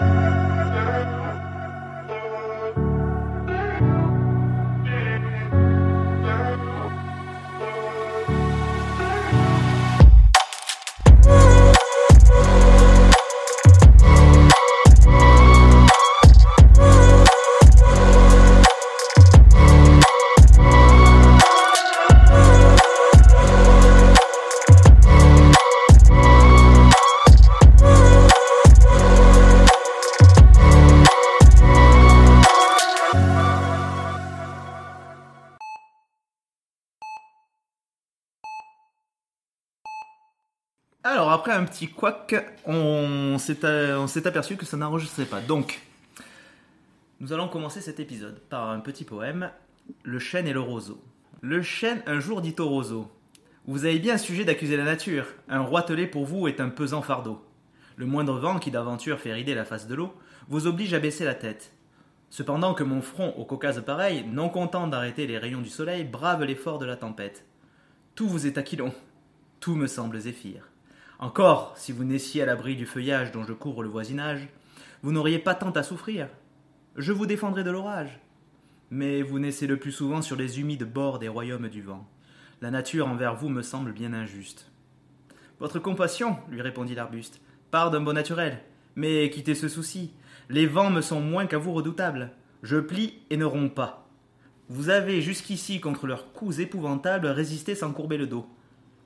Alors, petit couac, on s'est aperçu que ça n'enregistrait pas. Donc, nous allons commencer cet épisode par un petit poème Le chêne et le roseau. Le chêne un jour dit au roseau Vous avez bien sujet d'accuser la nature. Un roitelet pour vous est un pesant fardeau. Le moindre vent qui d'aventure fait rider la face de l'eau vous oblige à baisser la tête. Cependant que mon front au Caucase pareil, non content d'arrêter les rayons du soleil, brave l'effort de la tempête. Tout vous est aquilon, tout me semble zéphyr. Encore, si vous naissiez à l'abri du feuillage dont je couvre le voisinage, vous n'auriez pas tant à souffrir. Je vous défendrai de l'orage. Mais vous naissez le plus souvent sur les humides bords des royaumes du vent. La nature envers vous me semble bien injuste. Votre compassion, lui répondit l'arbuste, part d'un bon naturel. Mais quittez ce souci. Les vents me sont moins qu'à vous redoutables. Je plie et ne romps pas. Vous avez jusqu'ici, contre leurs coups épouvantables, résisté sans courber le dos.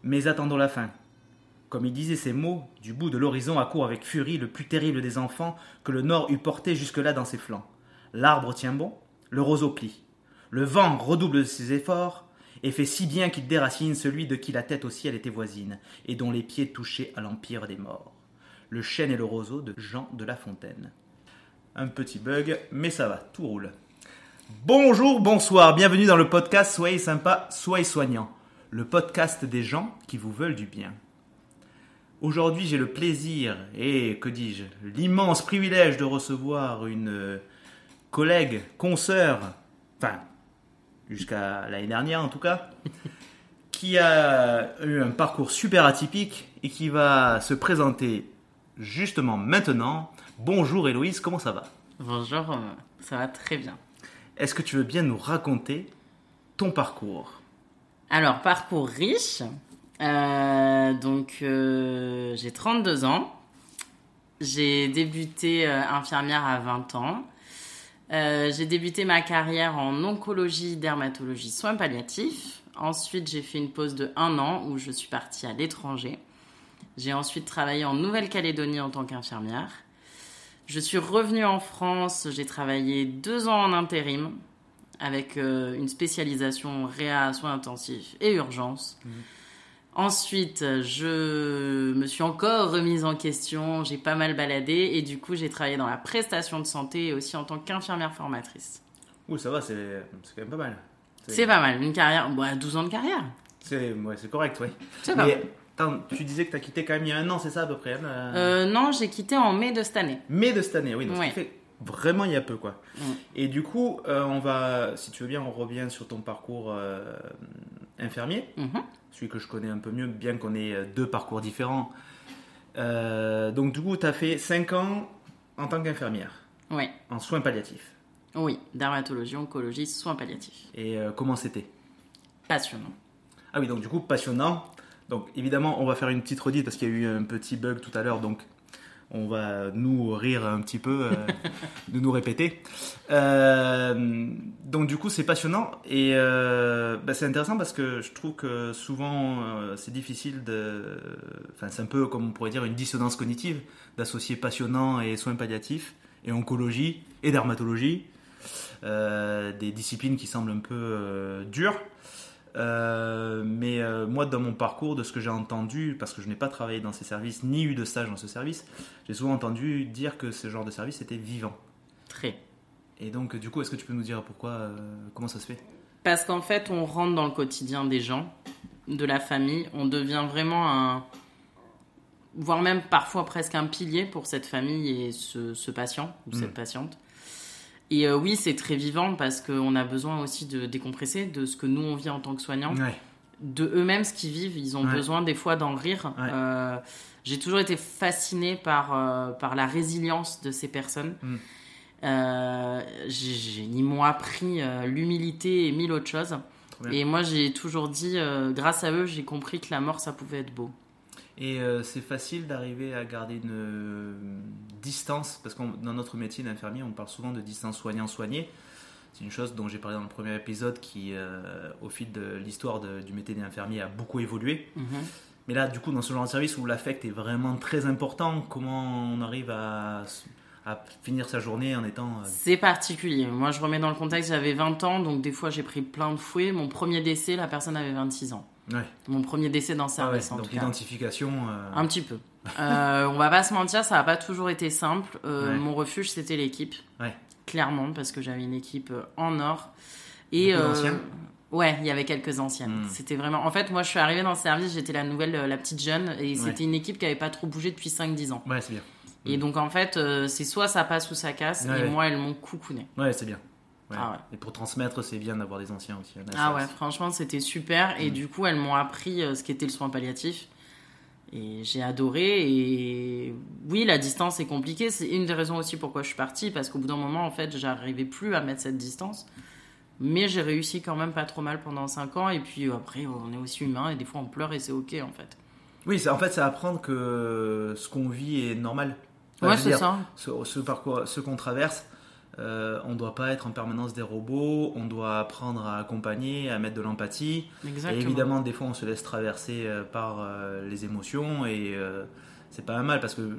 Mais attendons la fin. Comme il disait ces mots, du bout de l'horizon accourt avec furie le plus terrible des enfants que le Nord eût porté jusque-là dans ses flancs. L'arbre tient bon, le roseau plie. Le vent redouble ses efforts et fait si bien qu'il déracine celui de qui la tête au ciel était voisine et dont les pieds touchaient à l'empire des morts. Le chêne et le roseau de Jean de La Fontaine. Un petit bug, mais ça va, tout roule. Bonjour, bonsoir, bienvenue dans le podcast Soyez sympa, soyez soignant. Le podcast des gens qui vous veulent du bien. Aujourd'hui, j'ai le plaisir et, que dis-je, l'immense privilège de recevoir une euh, collègue, consoeur, enfin, jusqu'à l'année dernière en tout cas, qui a eu un parcours super atypique et qui va se présenter justement maintenant. Bonjour Héloïse, comment ça va? Bonjour, euh, ça va très bien. Est-ce que tu veux bien nous raconter ton parcours? Alors, parcours riche. Euh, donc, euh, j'ai 32 ans. J'ai débuté euh, infirmière à 20 ans. J'ai débuté ma carrière en oncologie, dermatologie, soins palliatifs. Ensuite, j'ai fait une pause de un an où je suis partie à l'étranger. J'ai ensuite travaillé en Nouvelle-Calédonie en tant qu'infirmière. Je suis revenue en France, j'ai travaillé deux ans en intérim avec une spécialisation réa, soins intensifs et urgences. Ensuite, je me suis encore remise en question, j'ai pas mal baladé et du coup, j'ai travaillé dans la prestation de santé et aussi en tant qu'infirmière formatrice. Ouh, ça va, c'est quand même pas mal. C'est pas mal, une carrière, bah, 12 ans de carrière. C'est ouais, correct, oui. C'est pas mal. attends, tu disais que tu as quitté quand même il y a un an, c'est ça à peu près euh, Euh, non, j'ai quitté en mai de cette année. Mai de cette année, oui. Donc Ouais. ça fait vraiment il y a peu, quoi. Et du coup, euh, on va, si tu veux bien, on revient sur ton parcours euh, infirmier, Mhm. celui que je connais un peu mieux, bien qu'on ait euh, deux parcours différents. Euh, donc du coup, tu as fait 5 ans en tant qu'infirmière, Oui, en soins palliatifs. oui, dermatologie, oncologie, soins palliatifs. Et euh, comment c'était? Passionnant. Ah oui, donc du coup, passionnant. Donc évidemment, on va faire une petite redite parce qu'il y a eu un petit bug tout à l'heure, donc on va nous rire un petit peu, euh, de nous répéter. Euh, donc du coup, c'est passionnant et euh, bah, c'est intéressant parce que je trouve que souvent c'est difficile de... Enfin, c'est un peu comme on pourrait dire une dissonance cognitive d'associer passionnant et soins palliatifs et oncologie et dermatologie. Des disciplines qui semblent un peu dures. Euh, mais euh, moi, dans mon parcours, de ce que j'ai entendu, parce que je n'ai pas travaillé dans ces services, ni eu de stage dans ce service, j'ai souvent entendu dire que ce genre de service était vivant. Très. Et donc, du coup, est-ce que tu peux nous dire pourquoi, euh, comment ça se fait? Parce qu'en fait, on rentre dans le quotidien des gens, de la famille. On devient vraiment un. voire même parfois presque un pilier pour cette famille et ce, ce patient ou Mm. cette patiente. Et euh, oui, c'est très vivant parce qu'on a besoin aussi de décompresser de ce que nous on vit en tant que soignants, Ouais. de eux-mêmes ce qu'ils vivent. Ils ont Ouais. besoin des fois d'en rire. Ouais. Euh, j'ai toujours été fascinée par, euh, par la résilience de ces personnes. Mm. Ils m'ont appris l'humilité et mille autres choses. Et moi, j'ai toujours dit, grâce à eux, j'ai compris que la mort, ça pouvait être beau. Et euh, c'est facile d'arriver à garder une euh, distance, parce que dans notre métier d'infirmier, on parle souvent de distance soignant-soigné. C'est une chose dont j'ai parlé dans le premier épisode qui, euh, au fil de l'histoire du métier d'infirmier, a beaucoup évolué. Mhm. Mais là, du coup, dans ce genre de service où l'affect est vraiment très important, comment on arrive à, à finir sa journée en étant... euh, C'est particulier. Moi, je remets dans le contexte, j'avais 20 ans, donc des fois, j'ai pris plein de fouets. Mon premier décès, la personne avait 26 ans. Ouais, Mon premier décès dans le Ah ouais, donc l'identification... euh, Un petit peu. Euh, on va pas se mentir, ça n'a pas toujours été simple. Euh, Ouais. Mon refuge, c'était l'équipe. Ouais. Clairement, parce que j'avais une équipe en or. Et, Ouais, il y avait quelques anciennes. Hmm. C'était vraiment. En fait, moi, je suis arrivée dans le service, j'étais la nouvelle, la petite jeune, et c'était une équipe qui avait pas trop bougé depuis 5-10 ans. Ouais, c'est bien. Et donc, en fait, c'est soit ça passe ou ça casse, et moi, elles m'ont coucouné. Ouais, c'est bien. Ouais. Ah ouais. Et pour transmettre, c'est bien d'avoir des anciens aussi. Ah ouais, franchement, c'était super. Et Mm. du coup, elles m'ont appris euh, ce qu'était le soin palliatif. Et j'ai adoré. Et oui, la distance est compliquée. C'est une des raisons aussi pourquoi je suis partie. Parce qu'au bout d'un moment, en fait, j'arrivais plus à mettre cette distance. Mais j'ai réussi quand même pas trop mal pendant 5 ans. Et puis après, on est aussi humain. Et des fois, on pleure et c'est OK, en fait. Oui, en fait, c'est apprendre que ce qu'on vit est normal. Enfin, ouais, c'est ça. Ce, ce parcours, ce qu'on traverse, euh, on doit pas être en permanence des robots, on doit apprendre à accompagner, à mettre de l'empathie. Et évidemment, des fois, on se laisse traverser euh, par euh, les émotions et c'est pas un mal parce que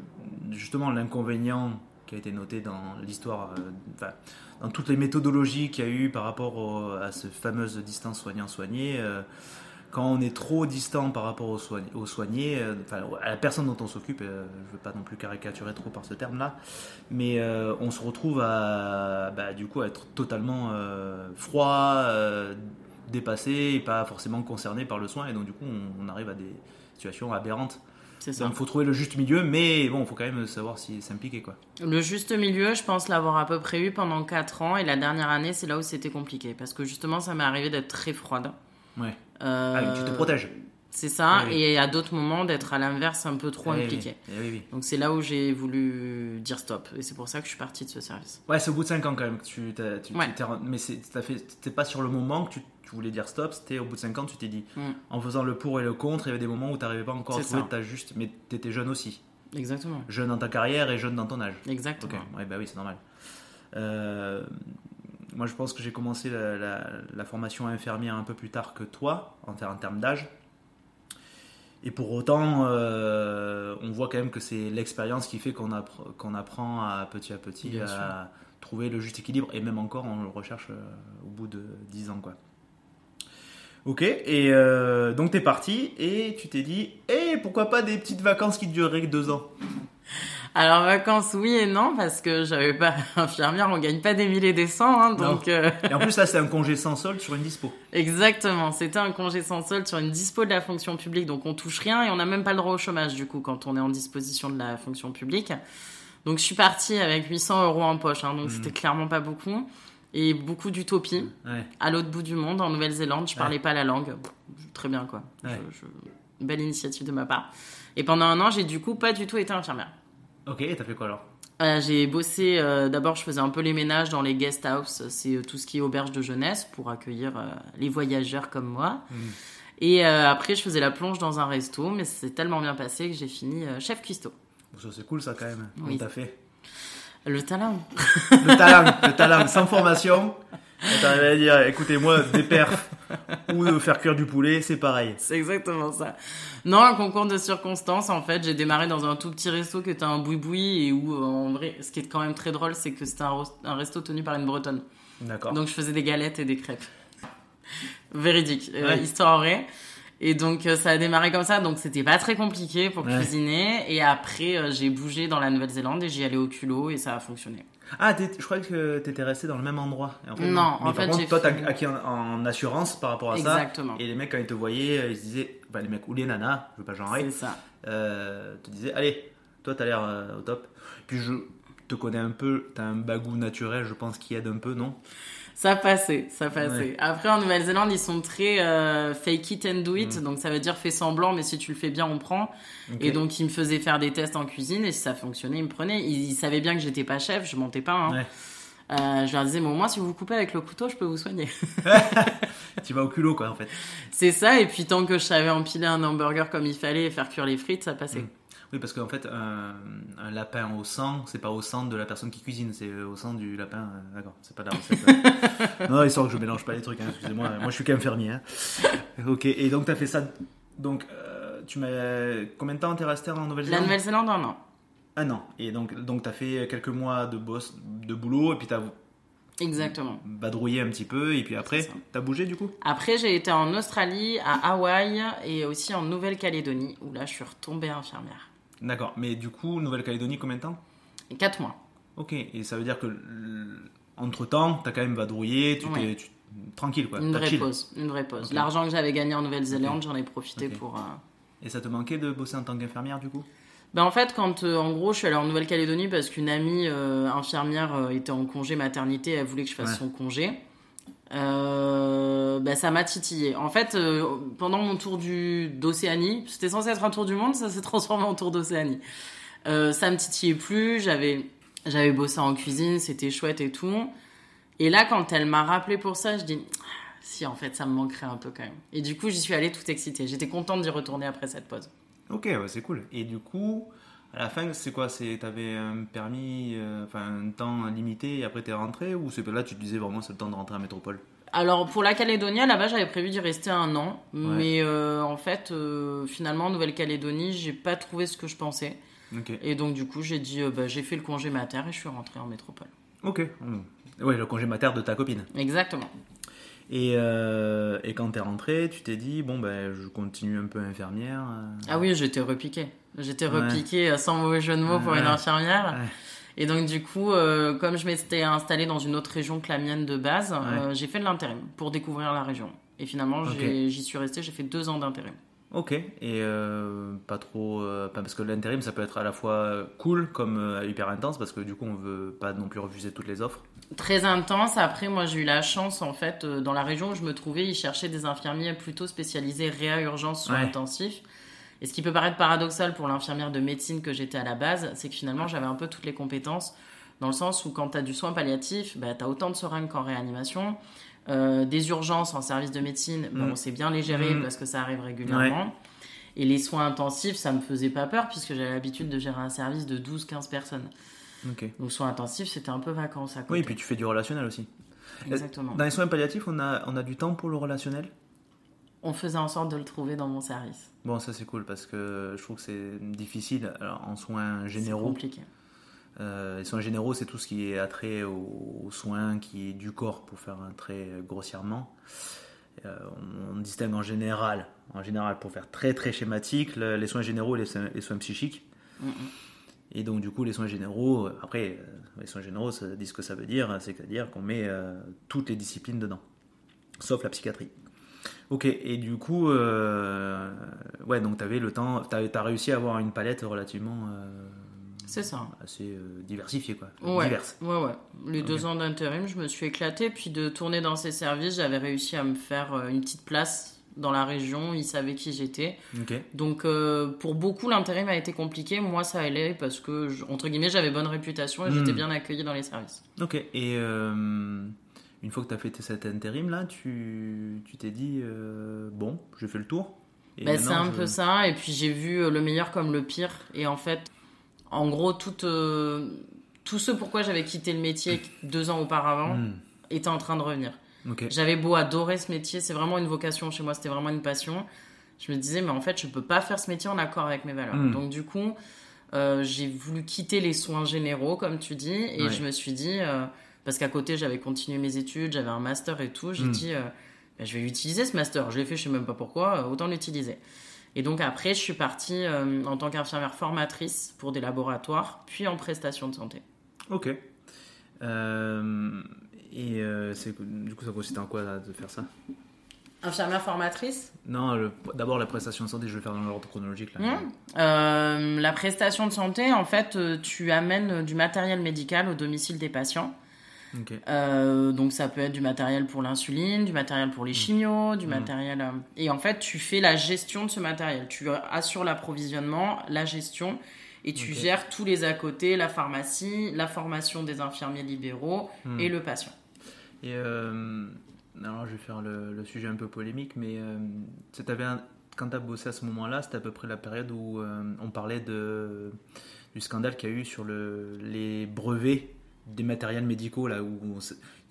justement, l'inconvénient qui a été noté dans l'histoire, dans toutes les méthodologies qu'il y a eu par rapport au- à cette fameuse distance soignant-soigné, quand on est trop distant par rapport aux, soign- aux soignés, euh, enfin, à la personne dont on s'occupe, euh, je ne veux pas non plus caricaturer trop par ce terme-là, mais euh, on se retrouve à, bah, du coup, à être totalement froid, dépassé et pas forcément concerné par le soin, et donc du coup, on, on arrive à des situations aberrantes. Ça. Donc, il faut trouver le juste milieu, mais bon, il faut quand même savoir s'y s'impliquer, quoi. Le juste milieu, je pense l'avoir à peu près eu pendant 4 ans. Et la dernière année, c'est là où c'était compliqué. Parce que justement, ça m'est arrivé d'être très froide. Ouais. Euh, Ah, tu te protèges. C'est ça, Oui, oui. et à d'autres moments d'être à l'inverse un peu trop Eh oui, impliqué. eh oui, oui. Donc c'est là où j'ai voulu dire stop, et c'est pour ça que je suis partie de ce service. Ouais, c'est au bout de 5 ans quand même que tu t'as- tu- Ouais. t'es mais c'était pas sur le moment que tu, tu voulais dire stop, c'était au bout de 5 ans tu t'es dit Mm. en faisant le pour et le contre, il y avait des moments où tu n'arrivais pas encore à trouver ça. ta juste mais tu étais jeune aussi. Exactement, Jeune dans ta carrière et jeune dans ton âge. exactement. OK. Ouais, bah oui, c'est normal. Euh, moi je pense que j'ai commencé la, la- la formation infirmière un peu plus tard que toi en, ter- en termes d'âge. Et pour autant, euh, on voit quand même que c'est l'expérience qui fait qu'on appre- qu'on apprend à petit à petit Bien à sûr. trouver le juste équilibre. Et même encore, on le recherche euh, au bout de 10 ans. Quoi. Ok, et euh, donc t'es parti et tu t'es dit, et pourquoi pas des petites vacances qui dureraient que deux ans? Alors vacances, oui et non, parce que j'avais pas infirmière, on gagne pas des milliers et des cents, hein, donc euh, Et en plus, là, c'est un congé sans solde sur une dispo. exactement. C'était un congé sans solde sur une dispo de la fonction publique, donc on touche rien et on n'a même pas le droit au chômage du coup quand on est en disposition de la fonction publique. Donc je suis partie avec 800 euros en poche, hein, donc Mhm. c'était clairement pas beaucoup et beaucoup d'utopie. Ouais. à l'autre bout du monde, en Nouvelle-Zélande. Je parlais Ouais. pas la langue. Très bien, quoi. Ouais. Je- je- Belle initiative de ma part. Et pendant un an, j'ai du coup pas du tout été infirmière. Ok, et t'as fait quoi alors Euh, j'ai bossé, euh, d'abord je faisais un peu les ménages dans les guest house, c'est euh, tout ce qui est auberge de jeunesse pour accueillir euh, les voyageurs comme moi. Mhm. Et après je faisais la plonge dans un resto, mais c'est tellement bien passé que j'ai fini chef cuistot. Bon, Ça, c'est cool ça quand même. Oui. Comment t'as fait Le talent. Le talent, le talent, sans formation. T'arrives à dire, écoutez-moi, des perfs ou de faire cuire du poulet, c'est pareil. C'est exactement ça. Non, un concours de circonstances. En fait, j'ai démarré dans un tout petit resto qui était un boui-boui et où, euh, en vrai, ce qui est quand même très drôle, c'est que c'était un, resto tenu par une bretonne. D'accord. Donc, je faisais des galettes et des crêpes. Véridique, euh, histoire vraie. Et donc, euh, ça a démarré comme ça. Donc, c'était pas très compliqué pour Ouais. cuisiner. Et après, j'ai bougé dans la Nouvelle-Zélande et j'y allais au culot et ça a fonctionné. Ah, je croyais que t'étais resté dans le même endroit. En fait, Non, Mais en par fait, contre, toi, t'as fait- acquis en, en assurance par rapport à Exactement. ça. Et les mecs, quand ils te voyaient, euh, ils se disaient, enfin, les mecs ou les nanas, je veux pas genrer, C'est ça. euh, te disaient, allez, toi, t'as l'air euh, au top. Puis je te connais un peu, tu as un bagou naturel, je pense, qui aide un peu, non? Ça passait, ça passait. Après, en Nouvelle-Zélande, ils sont très euh, fake it and do it. Donc, ça veut dire fais semblant, mais si tu le fais bien, on prend. Et donc, ils me faisaient faire des tests en cuisine. Et si ça fonctionnait, ils me prenaient. Ils, savaient bien que j'étais pas chef, je montais pas. Hein. Euh, je leur disais, mais au moins, si vous vous coupez avec le couteau, je peux vous soigner. tu vas au culot, quoi, en fait. C'est ça. Et puis, tant que je savais empiler un hamburger comme il fallait et faire cuire les frites, ça passait. Mm. Oui, parce qu'en fait, un, lapin au sang, c'est pas au sang de la personne qui cuisine, c'est au sang du lapin. Euh, d'accord, c'est pas la recette. non, histoire que je mélange pas les trucs, hein, excusez-moi. Moi, je suis qu'infirmier. Hein. Ok, et donc, tu as fait ça. Donc, euh, tu m'as. Combien de temps t'es resté en Nouvelle-Zélande? La Nouvelle-Zélande, un an. Un an. Et donc, donc tu as fait quelques mois de, boss, de boulot, et puis tu as Exactement. Badrouillé un petit peu, et puis après, t'as bougé du coup? Après, j'ai été en Australie, à Hawaï et aussi en Nouvelle-Calédonie, où là, je suis retombée infirmière. D'accord, mais du coup, Nouvelle-Calédonie, combien de temps? 4 mois. Ok, et ça veut dire que entre temps, t'as quand même vadrouillé, tu t'es tranquille quoi. Une vraie pause, une vraie pause. L'argent que j'avais gagné en Nouvelle-Zélande, j'en ai profité pour. Euh, et ça te manquait de bosser en tant qu'infirmière du coup? Ben en fait, quand euh, en gros je suis allée en Nouvelle-Calédonie parce qu'une amie euh, infirmière était en congé maternité, elle voulait que je fasse son congé. Ben ça m'a titillé. En fait, pendant mon tour d'Océanie, c'était censé être un tour du monde, ça s'est transformé en tour d'Océanie. ça me titillait plus, j'avais j'avais bossé en cuisine, c'était chouette et tout. Et là, quand elle m'a rappelé pour ça, je dis si en fait ça me manquerait un peu quand même. Et du coup, j'y suis allée toute excitée. J'étais contente d'y retourner après cette pause. Ok, c'est cool. Et du coup, à la fin, c'est quoi? C'est t'avais un permis, euh, enfin un temps limité et après t'es rentré ou c'est là tu te disais vraiment c'est le temps de rentrer à métropole? Alors pour la Calédonie, là-bas, j'avais prévu d'y rester un an, mais euh, en fait, euh, finalement, en Nouvelle-Calédonie, j'ai pas trouvé ce que je pensais. Et donc du coup, j'ai dit, bah, j'ai fait le congé mater et je suis rentré en métropole. Ok. Oui, le congé mater de ta copine. Exactement. Et, euh, et quand t'es rentrée, tu t'es dit, bon, ben, je continue un peu infirmière. Euh. Ah oui, j'étais repiquée. J'étais repiquée euh, sans mauvais jeu de mots pour une infirmière. Et donc, du coup, comme je m'étais installée dans une autre région que la mienne de base, j'ai fait de l'intérim pour découvrir la région. Et finalement, j'y suis restée, j'ai fait deux ans d'intérim. Ok, et euh, pas trop. Euh, parce que l'intérim, ça peut être à la fois cool comme euh, hyper intense, parce que du coup, on veut pas non plus refuser toutes les offres. Très intense. Après, moi, j'ai eu la chance, en fait, dans la région où je me trouvais, ils cherchaient des infirmiers plutôt spécialisés réa urgence soins intensifs. Et ce qui peut paraître paradoxal pour l'infirmière de médecine que j'étais à la base, c'est que finalement, j'avais un peu toutes les compétences, dans le sens où quand tu as du soin palliatif, bah, tu as autant de seringues qu'en réanimation. Euh, des urgences en service de médecine, bon, mm. c'est bien les gérer mm. parce que ça arrive régulièrement. Et les soins intensifs, ça me faisait pas peur puisque j'avais l'habitude de gérer un service de 12-15 personnes. Donc soins intensifs, c'était un peu vacances à côté. Oui, et puis tu fais du relationnel aussi. Exactement. Dans les soins palliatifs, on a, on a du temps pour le relationnel? On faisait en sorte de le trouver dans mon service. Bon, ça c'est cool parce que je trouve que c'est difficile Alors, en soins généraux. C'est compliqué. Euh, les soins généraux, c'est tout ce qui est attrait aux, soins qui est du corps, pour faire un trait grossièrement. Euh, on, distingue en général, en général, pour faire très très schématique, les soins généraux et les, soins, psychiques. Et donc du coup, les soins généraux, après, euh, les soins généraux, ça dit ce que ça veut dire, c'est-à-dire qu'on met toutes les disciplines dedans, sauf la psychiatrie. Ok, et du coup, ouais, donc tu avais le temps, tu as, réussi à avoir une palette relativement c'est ça. Assez euh, diversifié, quoi. Ouais, ouais, ouais. Les deux ans d'intérim, je me suis éclaté. Puis de tourner dans ces services, j'avais réussi à me faire euh, une petite place dans la région. Ils savaient qui j'étais. Donc, euh, pour beaucoup, l'intérim a été compliqué. Moi, ça allait parce que, entre guillemets, j'avais bonne réputation et j'étais hmm. bien accueilli dans les services. Ok. Et une fois que tu as fait cet intérim-là, tu t'es dit, bon, j'ai fait le tour. Ben, c'est un peu ça. Et puis, j'ai vu le meilleur comme le pire. Et en fait, en gros, tout, euh, tout ce pourquoi j'avais quitté le métier deux ans auparavant hmm. était en train de revenir. J'avais beau adorer ce métier, c'est vraiment une vocation chez moi, c'était vraiment une passion. Je me disais, mais en fait, je peux pas faire ce métier en accord avec mes valeurs. Hmm. Donc, du coup, euh, j'ai voulu quitter les soins généraux, comme tu dis, et je me suis dit, euh, parce qu'à côté, j'avais continué mes études, j'avais un master et tout, j'ai hmm. dit, bah, je vais utiliser ce master. Je l'ai fait, je sais même pas pourquoi, autant l'utiliser. Et donc après, je suis partie euh, en tant qu'infirmière formatrice pour des laboratoires, puis en prestation de santé. Ok. Euh, et euh, du coup, ça consiste en quoi de faire ça? Infirmière formatrice? Non, d'abord la prestation de santé, je vais faire dans l'ordre chronologique. Là. Mmh. Euh, La prestation de santé, en fait, euh, tu amènes du matériel médical au domicile des patients. Euh, donc ça peut être du matériel pour l'insuline, du matériel pour les chimios, du Mm. matériel... euh, Et en fait, tu fais la gestion de ce matériel. Tu assures l'approvisionnement, la gestion, et tu gères tous les à côté, la pharmacie, la formation des infirmiers libéraux et le patient. Et euh, alors, je vais faire le, le sujet un peu polémique, mais euh, un- quand tu as bossé à ce moment-là, c'était à peu près la période où euh, on parlait de, du scandale qu'il y a eu sur le, les brevets des matériels médicaux, là où on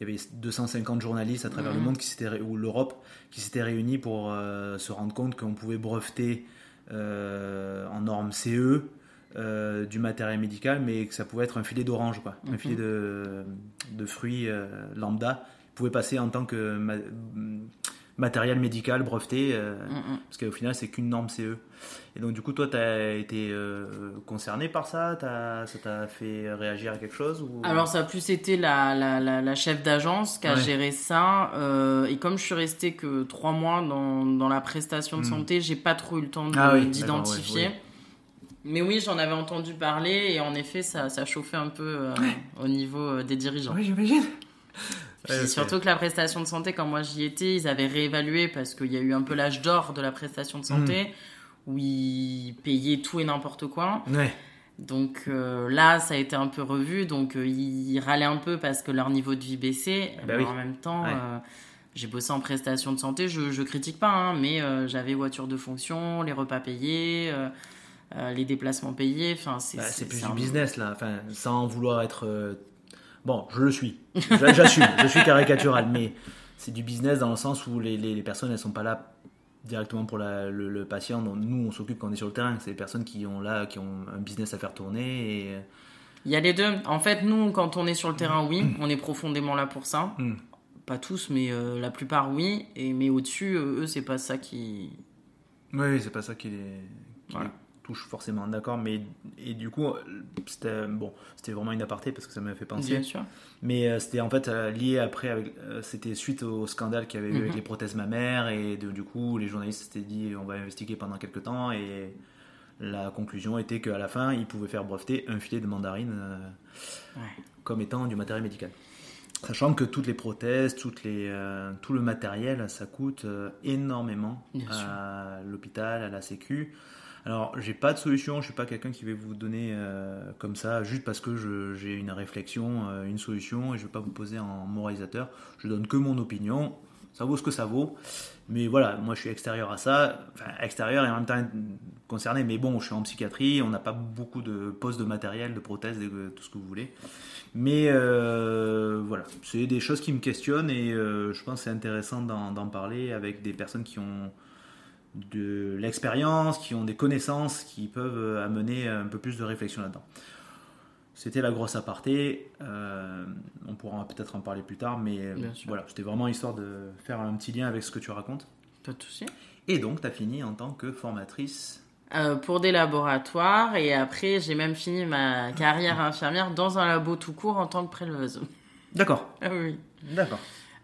il y avait 250 journalistes à travers le Mhm. monde qui s'étaient ou l'Europe qui s'étaient réunis pour euh, se rendre compte qu'on pouvait breveter euh, en norme CE euh, du matériel médical, mais que ça pouvait être un filet d'orange, quoi, un Mhm. filet de, de fruits euh, lambda, pouvait passer en tant que ma- matériel médical breveté, euh, Mm, mm. parce qu'au final c'est qu'une norme CE. Et donc du coup toi tu as été concerné par ça, T'as- ça t'a fait réagir à quelque chose ou... Alors ça a plus été la, la, la, la chef d'agence qui a Ouais. géré ça. et comme je suis restée que trois mois dans, dans la prestation de Hmm. santé, j'ai pas trop eu le temps Ah d'identifier. Mais oui, j'en avais entendu parler et en effet, ça, ça chauffait un peu euh, au niveau euh, des dirigeants. Oui j'imagine. Puis Ouais, ok. surtout que la prestation de santé, quand moi j'y étais, ils avaient réévalué parce qu'il y a eu un peu l'âge d'or de la prestation de santé Hmm. où ils payaient tout et n'importe quoi. Ouais. Donc euh, là, ça a été un peu revu. Donc euh, ils râlaient un peu parce que leur niveau de vie baissait. Bah mais oui. en même temps, Ouais. euh, j'ai bossé en prestation de santé. Je, je critique pas, hein, mais euh, j'avais voiture de fonction, les repas payés, euh, euh, les déplacements payés. Enfin, c'est Bah, plus du business là, enfin, sans vouloir être. euh, Bon, je le suis, J'a- j'assume, je suis caricatural, mais c'est du business dans le sens où les, les, les personnes elles sont pas là directement pour la- le, le patient. dont nous on s'occupe quand on est sur le terrain. C'est les personnes qui ont là, qui ont un business à faire tourner et. Il y a les deux. En fait, nous, quand on est sur le terrain, oui, on est profondément là pour ça. Mm. Pas tous, mais euh, la plupart, oui. Et mais au-dessus, euh, eux, c'est pas ça qui. Oui, oui, c'est pas ça qui les, qui Voilà. Touche forcément, d'accord. Mais et du coup, c'était bon, c'était vraiment une aparté parce que ça m'a fait penser. Bien sûr. Mais euh, c'était en fait euh, lié après, avec, euh, c'était suite au scandale qu'il y avait eu avec Mhm. les prothèses mammaires et de- du coup les journalistes s'étaient dit on va investiguer pendant quelques temps et la conclusion était qu'à la fin ils pouvaient faire breveter un filet de mandarine euh, Ouais. comme étant du matériel médical. Sachant que toutes les prothèses, toutes les, euh, tout le matériel, ça coûte euh, énormément Bien à l'hôpital, à la Sécu. Alors, j'ai pas de solution, je suis pas quelqu'un qui va vous donner euh, comme ça, juste parce que j'ai une réflexion, euh, une solution, et je vais pas vous poser en moralisateur. Je donne que mon opinion, ça vaut ce que ça vaut. Mais voilà, moi je suis extérieur à ça, enfin extérieur et en même temps concerné, mais bon, je suis en psychiatrie, on n'a pas beaucoup de postes de matériel, de prothèses, de tout ce que vous voulez. Mais euh, voilà, c'est des choses qui me questionnent et je pense que c'est intéressant d'en parler avec des personnes qui ont de l'expérience, qui ont des connaissances, qui peuvent euh, amener un peu plus de réflexion là-dedans. C'était la grosse aparté, euh, on pourra peut-être en parler plus tard, mais euh, voilà, c'était vraiment histoire de faire un petit lien avec ce que tu racontes. Pas de souci. Et donc, tu as fini en tant que formatrice. Euh, pour des laboratoires et après j'ai même fini ma carrière infirmière dans un labo tout court en tant que préleveuse. D'accord, Ah oui. d'accord.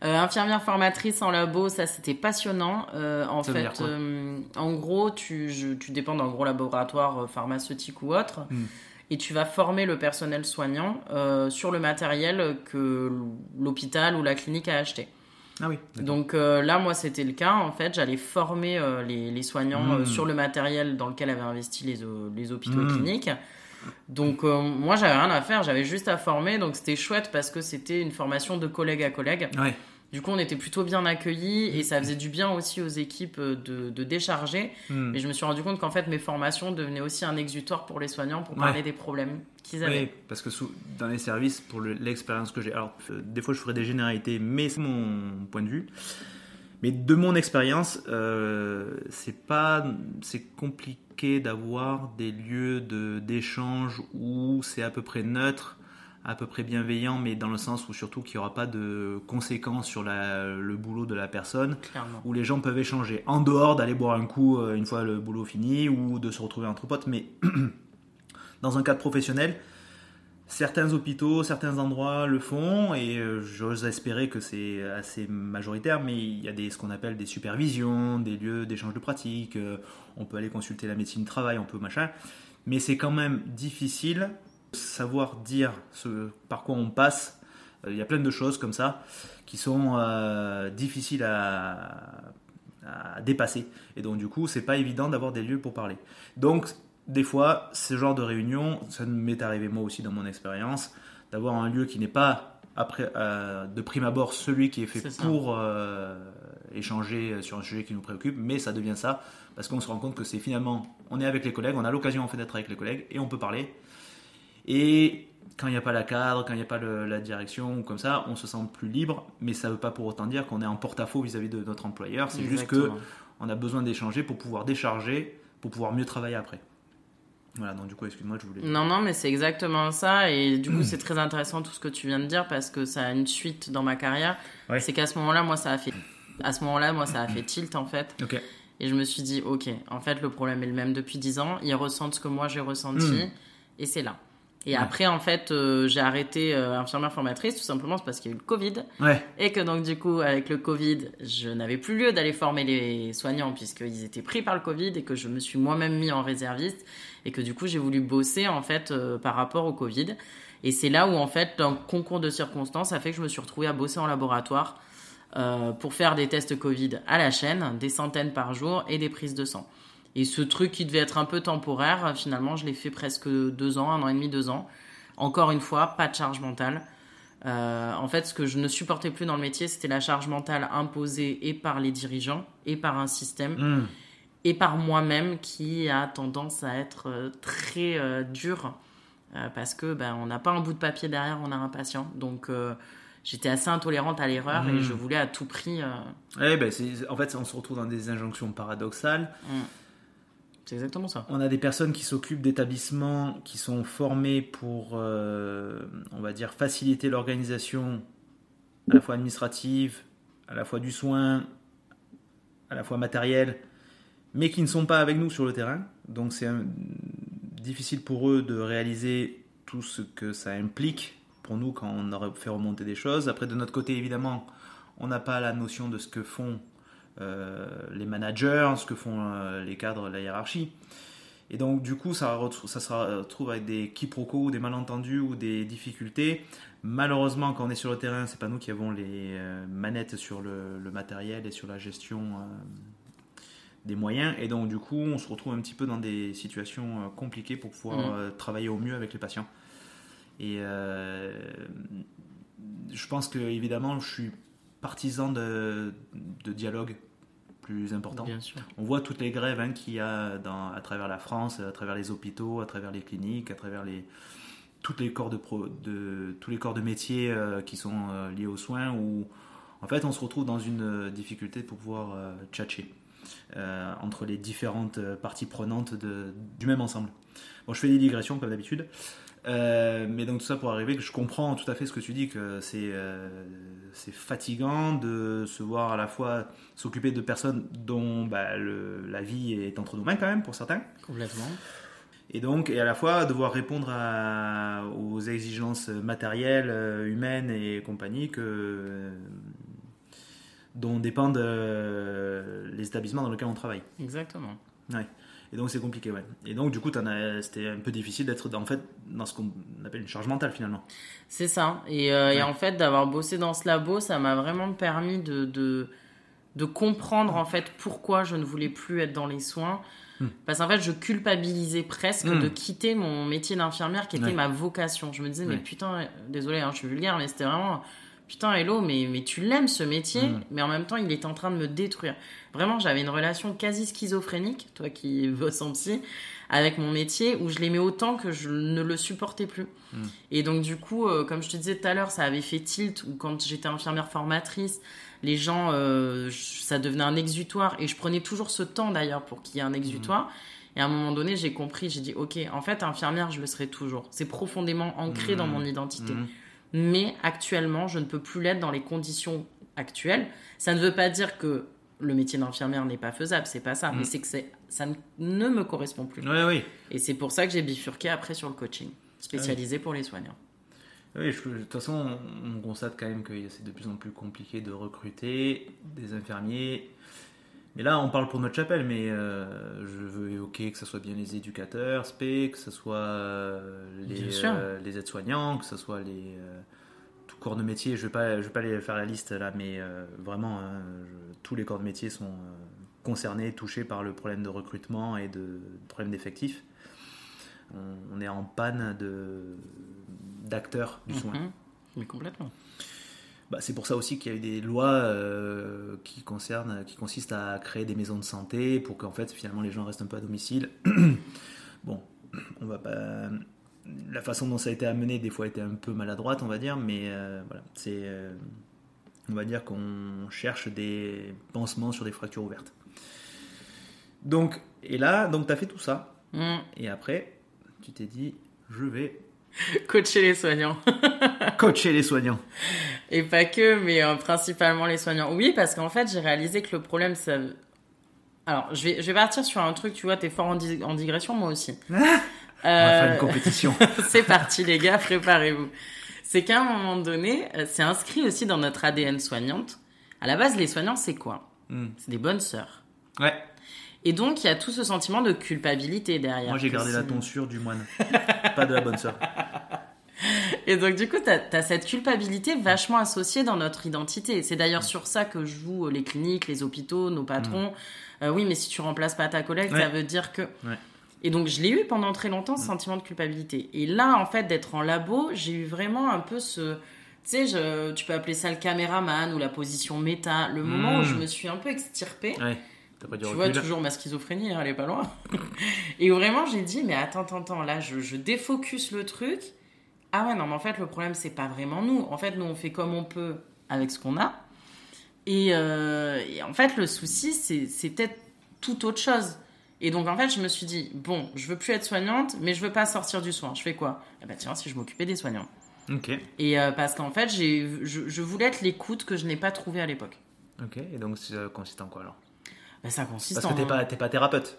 Euh, infirmière formatrice en labo, ça c'était passionnant. Euh, en Ça fait, euh, en gros, tu, je- tu dépends d'un gros laboratoire pharmaceutique ou autre, Hmm. et tu vas former le personnel soignant euh, sur le matériel que l'hôpital ou la clinique a acheté. Ah oui. Donc euh, là, moi, c'était le cas. En fait, j'allais former euh, les, les soignants Mm. euh, sur le matériel dans lequel avaient investi les, hôpitaux et cliniques. Donc euh, moi, j'avais rien à faire. J'avais juste à former. Donc c'était chouette parce que c'était une formation de collègue à collègue. Ouais, Du coup, on était plutôt bien accueillis et ça faisait du bien aussi aux équipes euh, de, de décharger. Hmm. Mais je me suis rendu compte qu'en fait, mes formations devenaient aussi un exutoire pour les soignants pour Ouais. parler des problèmes qu'ils avaient. Oui, parce que sous- dans les services, pour le- l'expérience que j'ai, alors euh, des fois je ferai des généralités, mais c'est mon point de vue. Mais de mon expérience, euh, c'est pas, c'est compliqué d'avoir des lieux de d'échange où c'est à peu près neutre, à peu près bienveillant, mais dans le sens où surtout qu'il n'y aura pas de conséquences sur la- le boulot de la personne Clairement. où les gens peuvent échanger en dehors d'aller boire un coup euh, une fois le boulot fini ou de se retrouver entre potes mais dans un cadre professionnel Certains hôpitaux, certains endroits le font et euh, j'ose espérer que c'est assez majoritaire, mais il y a des, ce qu'on appelle des supervisions, des lieux d'échange de pratiques, euh, on peut aller consulter la médecine du travail, on peut machin, mais c'est quand même difficile de savoir dire par quoi on passe. Euh, Il y a plein de choses comme ça qui sont difficiles à, à dépasser. Et donc, du coup, c'est pas évident d'avoir des lieux pour parler. Donc, des fois, ce genre de réunion, ça m'est arrivé moi aussi dans mon expérience, d'avoir un lieu qui n'est pas après, euh, de prime abord celui qui est fait pour euh, échanger sur un sujet qui nous préoccupe, mais ça devient ça parce qu'on se rend compte que c'est finalement, on est avec les collègues, on a l'occasion en fait d'être avec les collègues et on peut parler. Et quand il n'y a pas la cadre, quand il n'y a pas le- la direction ou comme ça, on se sent plus libre, mais ça ne veut pas pour autant dire qu'on est en porte-à-faux vis-à-vis de notre employeur. C'est juste que on a besoin d'échanger pour pouvoir décharger, pour pouvoir mieux travailler après. Voilà, donc du coup, excuse-moi, je voulais. Non, non, mais c'est exactement ça. Et du coup, c'est très intéressant tout ce que tu viens de dire parce que ça a une suite dans ma carrière. Ouais. C'est qu'à ce moment-là, moi, ça a fait. À ce moment-là, moi, ça a fait tilt en fait. Et je me suis dit, ok, en fait, le problème est le même depuis 10 ans. Ils ressentent ce que moi j'ai ressenti. Mm. Et c'est là. Et Ouais. après, en fait, euh, j'ai arrêté euh, infirmière formatrice tout simplement parce qu'il y a eu le Covid. Ouais. Et que donc, du coup, avec le Covid, je n'avais plus lieu d'aller former les soignants puisqu'ils étaient pris par le Covid et que je me suis moi-même mis en réserviste et que du coup, j'ai voulu bosser en fait euh, par rapport au Covid. Et c'est là où, en fait, un concours de circonstances a fait que je me suis retrouvée à bosser en laboratoire pour faire des tests Covid à la chaîne, des centaines par jour et des prises de sang. Et ce truc qui devait être un peu temporaire, finalement, je l'ai fait presque deux ans, un an et demi, deux ans. Encore une fois, pas de charge mentale. Euh, en fait, ce que je ne supportais plus dans le métier, c'était la charge mentale imposée et par les dirigeants et par un système Hmm. et par moi-même qui a tendance à être euh, très euh, dur euh, parce que ben, on n'a pas un bout de papier derrière, on a un patient. Donc euh, j'étais assez intolérante à l'erreur et je voulais à tout prix. euh, Ouais, ben, en fait, on se retrouve dans des injonctions paradoxales. C'est exactement ça. On a des personnes qui s'occupent d'établissements qui sont formés pour, euh, on va dire, faciliter l'organisation à la fois administrative, à la fois du soin, à la fois matériel, mais qui ne sont pas avec nous sur le terrain. Donc c'est difficile pour eux de réaliser tout ce que ça implique pour nous quand on aurait fait remonter des choses. Après, de notre côté, évidemment, on n'a pas la notion de ce que font les managers, ce que font euh, les cadres, la hiérarchie. Et donc, du coup, ça, se retrouve avec des quiproquos, des malentendus ou des difficultés. Malheureusement, quand on est sur le terrain, c'est pas nous qui avons les euh, manettes sur le, le matériel et sur la gestion euh, des moyens. Et donc, du coup, on se retrouve un petit peu dans des situations euh, compliquées pour pouvoir euh, travailler au mieux avec les patients. Et euh, je pense que, évidemment, je suis partisan de, de dialogue plus important. Bien sûr. On voit toutes les grèves hein, qu'il y a dans, à travers la France, à travers les hôpitaux, à travers les cliniques, à travers les, toutes les corps de, pro- de, tous les corps de métier euh, qui sont euh, liés aux soins, où en fait on se retrouve dans une euh, difficulté pour pouvoir euh, tchatcher entre les différentes parties prenantes de, du même ensemble. Bon, je fais des digressions comme d'habitude. Euh, mais donc tout ça pour arriver que je comprends tout à fait ce que tu dis que c'est euh, c'est fatigant de se voir à la fois s'occuper de personnes dont bah, le- la vie est entre nos mains quand même pour certains Complètement. et donc et à la fois devoir répondre à- aux exigences matérielles euh, humaines et compagnie que dont dépendent les établissements dans lesquels on travaille Exactement. Ouais. Et donc c'est compliqué, ouais. Et donc du coup, c'était un peu difficile d'être en fait dans ce qu'on appelle une charge mentale finalement. C'est ça. Et, euh, et en fait, d'avoir bossé dans ce labo, ça m'a vraiment permis de, de, de comprendre en fait pourquoi je ne voulais plus être dans les soins. Hmm. Parce qu'en fait, je culpabilisais presque Hmm. de quitter mon métier d'infirmière qui était Ouais. ma vocation. Je me disais, mais putain, désolé, hein, je suis vulgaire, mais c'était vraiment, putain, hello, mais, mais tu l'aimes ce métier, Hmm. mais en même temps, il est en train de me détruire. Vraiment, j'avais une relation quasi schizophrénique, toi qui bosses en psy, avec mon métier, où je l'aimais autant que je ne le supportais plus. Et donc, du coup, euh, comme je te disais tout à l'heure, ça avait fait tilt, ou quand j'étais infirmière formatrice, les gens, euh, ça devenait un exutoire, et je prenais toujours ce temps d'ailleurs pour qu'il y ait un exutoire. Et à un moment donné, j'ai compris, j'ai dit, ok, en fait, infirmière, je le serai toujours. C'est profondément ancré dans mon identité. Mais actuellement, je ne peux plus l'être dans les conditions actuelles. Ça ne veut pas dire que le métier d'infirmière n'est pas faisable, c'est pas ça, mais c'est que ça ne- me correspond plus. Ouais, oui. Et c'est pour ça que j'ai bifurqué après sur le coaching spécialisé pour les soignants. Oui, je- de toute façon, on constate quand même que c'est de plus en plus compliqué de recruter des infirmiers. Mais là, on parle pour notre chapelle, mais euh, je veux évoquer que ce soit bien les éducateurs, SP, que ce soit euh, les, euh, les aides-soignants, que ce soit les tout corps de métier. Je ne vais, pas- je vais pas les faire la liste là, mais vraiment, hein, je- tous les corps de métier sont concernés, touchés par le problème de recrutement et de problème d'effectifs. On, on est en panne de d'acteurs du soin. Mhm. Mais complètement. Bah, c'est pour ça aussi qu'il y a eu des lois euh, qui concernent, qui consistent à créer des maisons de santé pour qu'en fait finalement les gens restent un peu à domicile. bon, on va pas. La façon dont ça a été amené des fois était un peu maladroite, on va dire, mais euh, voilà, c'est, euh, on va dire qu'on cherche des pansements sur des fractures ouvertes. Donc, et là, donc tu as fait tout ça, Mhm. et après, tu t'es dit, je vais Coacher les soignants. coacher les soignants. Et pas que, mais euh, principalement les soignants. Oui, parce qu'en fait, j'ai réalisé que le problème, ça. Alors, je vais, je vais partir sur un truc, tu vois, t'es fort en, di- en digression, moi aussi. On va faire Euh, une compétition. c'est parti, les gars, préparez-vous. C'est qu'à un moment donné, euh, c'est inscrit aussi dans notre ADN soignante. À la base, les soignants, c'est quoi? Hmm. C'est des bonnes sœurs. Ouais. Et donc, il y a tout ce sentiment de culpabilité derrière. Moi, j'ai gardé la tonsure du moine, pas de la bonne sœur. Et donc, du coup, t'as as cette culpabilité vachement associée dans notre identité. C'est d'ailleurs sur ça que jouent les cliniques, les hôpitaux, nos patrons. Euh, oui, mais si tu remplaces pas ta collègue, Ouais. ça veut dire que. Ouais. Et donc, je l'ai eu pendant très longtemps, ce sentiment de culpabilité. Et là, en fait, d'être en labo, j'ai eu vraiment un peu ce. Tu sais, je- tu peux appeler ça le caméraman ou la position méta. Le moment Mm. où je me suis un peu extirpée. Ouais, pas du Tu recul. vois toujours ma schizophrénie, hein, elle est pas loin. et vraiment j'ai dit, mais attends, attends, attends, là je, je défocus le truc. Ah ouais, non, mais en fait le problème c'est pas vraiment nous. En fait, nous on fait comme on peut avec ce qu'on a. Et, euh, et en fait, le souci c'est peut-être tout autre chose. Et donc en fait, je me suis dit, bon, je veux plus être soignante, mais je veux pas sortir du soin. Je fais quoi? Eh ben tiens, si je m'occupais des soignants. Ok, Et euh, parce qu'en fait, je, je voulais être l'écoute que je n'ai pas trouvée à l'époque. ok. Et donc, ça consiste en quoi alors? Ben, consiste Parce que t'es pas, t'es pas thérapeute.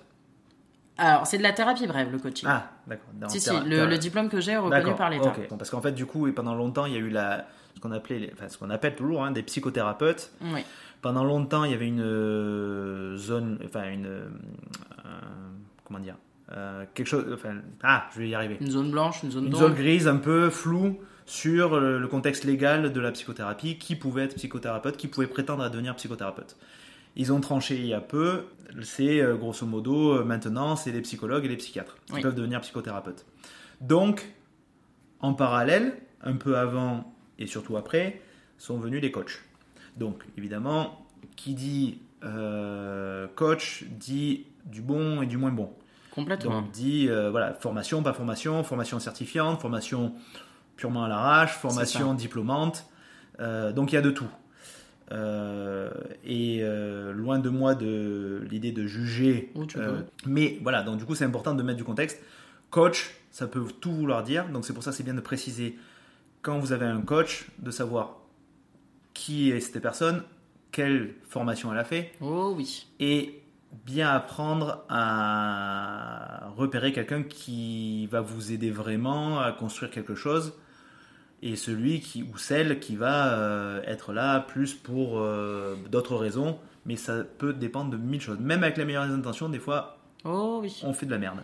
Alors, c'est de la thérapie brève, le coaching. Ah, d'accord. Si, si, le, diplôme que j'ai est reconnu par l'État. ok. Bon, parce qu'en fait, du coup, et pendant longtemps, il y a eu la, ce qu'on appelait, les- enfin, ce qu'on appelle toujours hein, des psychothérapeutes. Oui. Pendant longtemps, il y avait une euh, zone, enfin une, euh, comment dire, euh, quelque chose, enfin, ah, je vais y arriver. Une zone blanche, une zone Une zone grise un peu floue sur le contexte légal de la psychothérapie, qui pouvait être psychothérapeute, qui pouvait prétendre à devenir psychothérapeute. Ils ont tranché il y a peu, c'est euh, grosso modo euh, maintenant c'est les psychologues et les psychiatres qui Oui. peuvent devenir psychothérapeutes. Donc, en parallèle, un peu avant et surtout après, sont venus les coachs. Donc, évidemment, qui dit euh, coach dit du bon et du moins bon. Complètement. Donc dit euh, voilà formation, pas formation, formation certifiante, formation purement à l'arrache, formation diplômante. Euh, donc il y a de tout. Euh, et euh, loin de moi de l'idée de juger. Euh, mais voilà, donc du coup c'est important de mettre du contexte. Coach, ça peut tout vouloir dire. Donc c'est pour ça c'est bien de préciser quand vous avez un coach, de savoir qui est cette personne, quelle formation elle a fait, Oh oui. et bien apprendre à repérer quelqu'un qui va vous aider vraiment à construire quelque chose et celui qui ou celle qui va euh, être là plus pour euh, d'autres raisons mais ça peut dépendre de mille choses même avec les meilleures intentions des fois Oh oui. on fait de la merde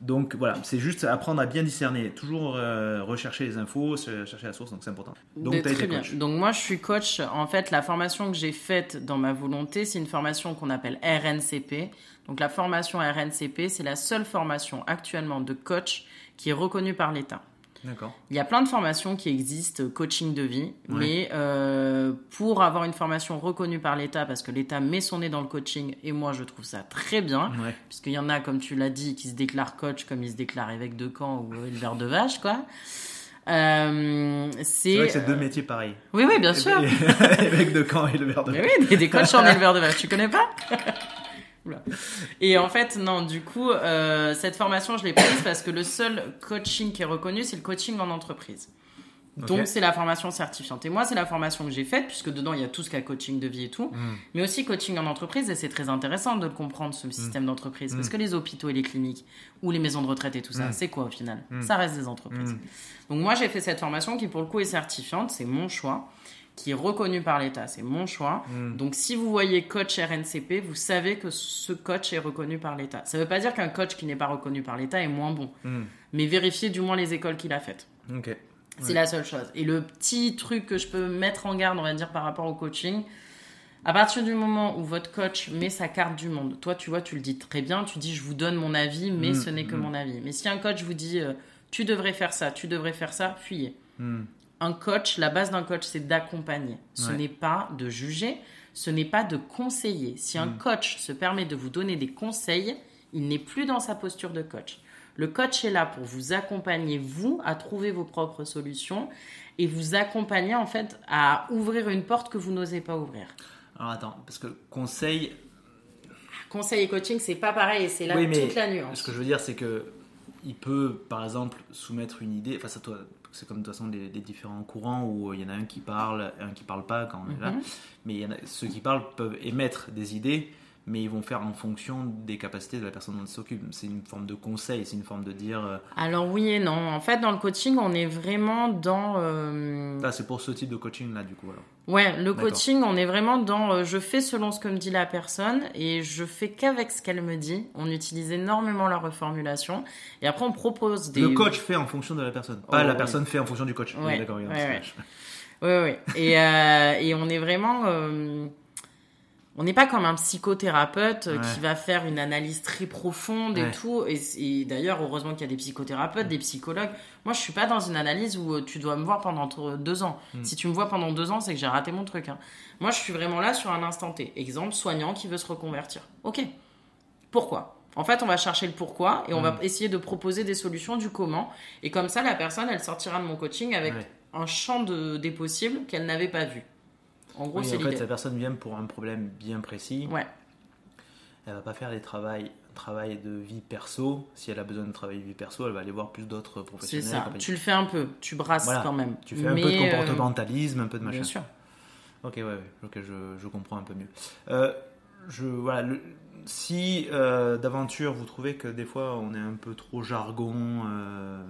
donc voilà c'est juste apprendre à bien discerner toujours euh, rechercher les infos chercher la source donc c'est important donc très bien. coach Donc moi, je suis coach. En fait, la formation que j'ai faite dans ma volonté, c'est une formation qu'on appelle RNCP. Donc la formation RNCP, c'est la seule formation actuellement de coach qui est reconnue par l'État. D'accord Il y a plein de formations qui existent, coaching de vie, Ouais. mais euh, pour avoir une formation reconnue par l'État, parce que l'État met son nez dans le coaching, et moi je trouve ça très bien, ouais puisqu'il y en a, comme tu l'as dit, qui se déclarent coach comme ils se déclarent évêque de camp ou éleveur de vache, quoi. Euh, c'est vrai que c'est deux métiers pareils oui, oui, bien sûr. avec de camp et le verre de Mais oui, des, des coachs en éleveur de vache, tu connais pas? Et en fait, non, du coup, euh, cette formation, je l'ai prise parce que le seul coaching qui est reconnu, c'est le coaching en entreprise. Donc c'est la formation certifiante. Et moi, c'est la formation que j'ai faite, puisque dedans, il y a tout ce qu'il y a coaching de vie et tout, Mm. mais aussi coaching en entreprise, et c'est très intéressant de le comprendre, ce système d'entreprise, parce que les hôpitaux et les cliniques, ou les maisons de retraite et tout ça, Mm. c'est quoi au final? Ça reste des entreprises. Donc moi, j'ai fait cette formation qui, pour le coup, est certifiante, c'est mon choix, qui est reconnue par l'État, c'est mon choix. Mm. Donc si vous voyez coach RNCP, vous savez que ce coach est reconnu par l'État. Ça ne veut pas dire qu'un coach qui n'est pas reconnu par l'État est moins bon, Mm. mais vérifiez du moins les écoles qu'il a faites. Ok. C'est Ouais. la seule chose. Et le petit truc que je peux mettre en garde, on va dire, par rapport au coaching, à partir du moment où votre coach met sa carte du monde, toi, tu vois, tu le dis très bien, tu dis, je vous donne mon avis, mais Mm, ce n'est que mon avis. Mais si un coach vous dit, euh, tu devrais faire ça, tu devrais faire ça, fuyez. Un coach, la base d'un coach, c'est d'accompagner. Ce Ouais. n'est pas de juger, ce n'est pas de conseiller. Si un Mm. coach se permet de vous donner des conseils, il n'est plus dans sa posture de coach. Le coach est là pour vous accompagner, vous, à trouver vos propres solutions et vous accompagner, en fait, à ouvrir une porte que vous n'osez pas ouvrir. Alors attends, parce que conseil, Conseil et coaching, c'est pas pareil c'est là Oui, toute la nuance. ce que je veux dire, c'est que il peut, par exemple, soumettre une idée. Enfin, ça, toi, c'est comme de toute façon les différents courants où il y en a un qui parle, un qui parle pas quand on est là. Mhm. Mais il y en a, ceux qui parlent peuvent émettre des idées, mais ils vont faire en fonction des capacités de la personne dont ils s'occupent. C'est une forme de conseil, c'est une forme de dire. euh, Alors oui et non. En fait, dans le coaching, on est vraiment dans... euh, Là, c'est pour ce type de coaching là, du coup. Alors. Ouais, le coaching, on est vraiment dans euh, je fais selon ce que me dit la personne et je fais qu'avec ce qu'elle me dit. On utilise énormément la reformulation et après on propose des. Le coach fait en fonction de la personne, pas Oh, la oui. personne fait en fonction du coach. Ouais, Oui, d'accord. oui. Ouais, ouais. Et, euh, et on est vraiment. Euh, on n'est pas comme un psychothérapeute euh, Ouais. qui va faire une analyse très profonde et Ouais. tout. Et, et d'ailleurs, heureusement qu'il y a des psychothérapeutes, des psychologues. Moi, je suis pas dans une analyse où euh, tu dois me voir pendant t- deux ans. Mm. Si tu me vois pendant deux ans, c'est que j'ai raté mon truc. hein. Moi, je suis vraiment là sur un instant T. Exemple, soignant qui veut se reconvertir. Ok. Pourquoi? En fait, on va chercher le pourquoi et on va essayer de proposer des solutions du comment. Et comme ça, la personne, elle sortira de mon coaching avec Ouais. un champ de, des possibles qu'elle n'avait pas vu. En gros, Oui, c'est en fait, cette personne vient pour un problème bien précis. Ouais, Elle va pas faire des travail, travail de vie perso. Si elle a besoin de travail de vie perso, elle va aller voir plus d'autres c'est professionnels. ça. compagnie. Tu le fais un peu, tu brasses Voilà. quand même. Tu fais un peu de euh, comportementalisme, un peu de machin. Bien sûr. Ok, ouais, ouais, ok, je, je comprends un peu mieux. Euh, je, voilà, le- si euh, d'aventure vous trouvez que des fois on est un peu trop jargon euh,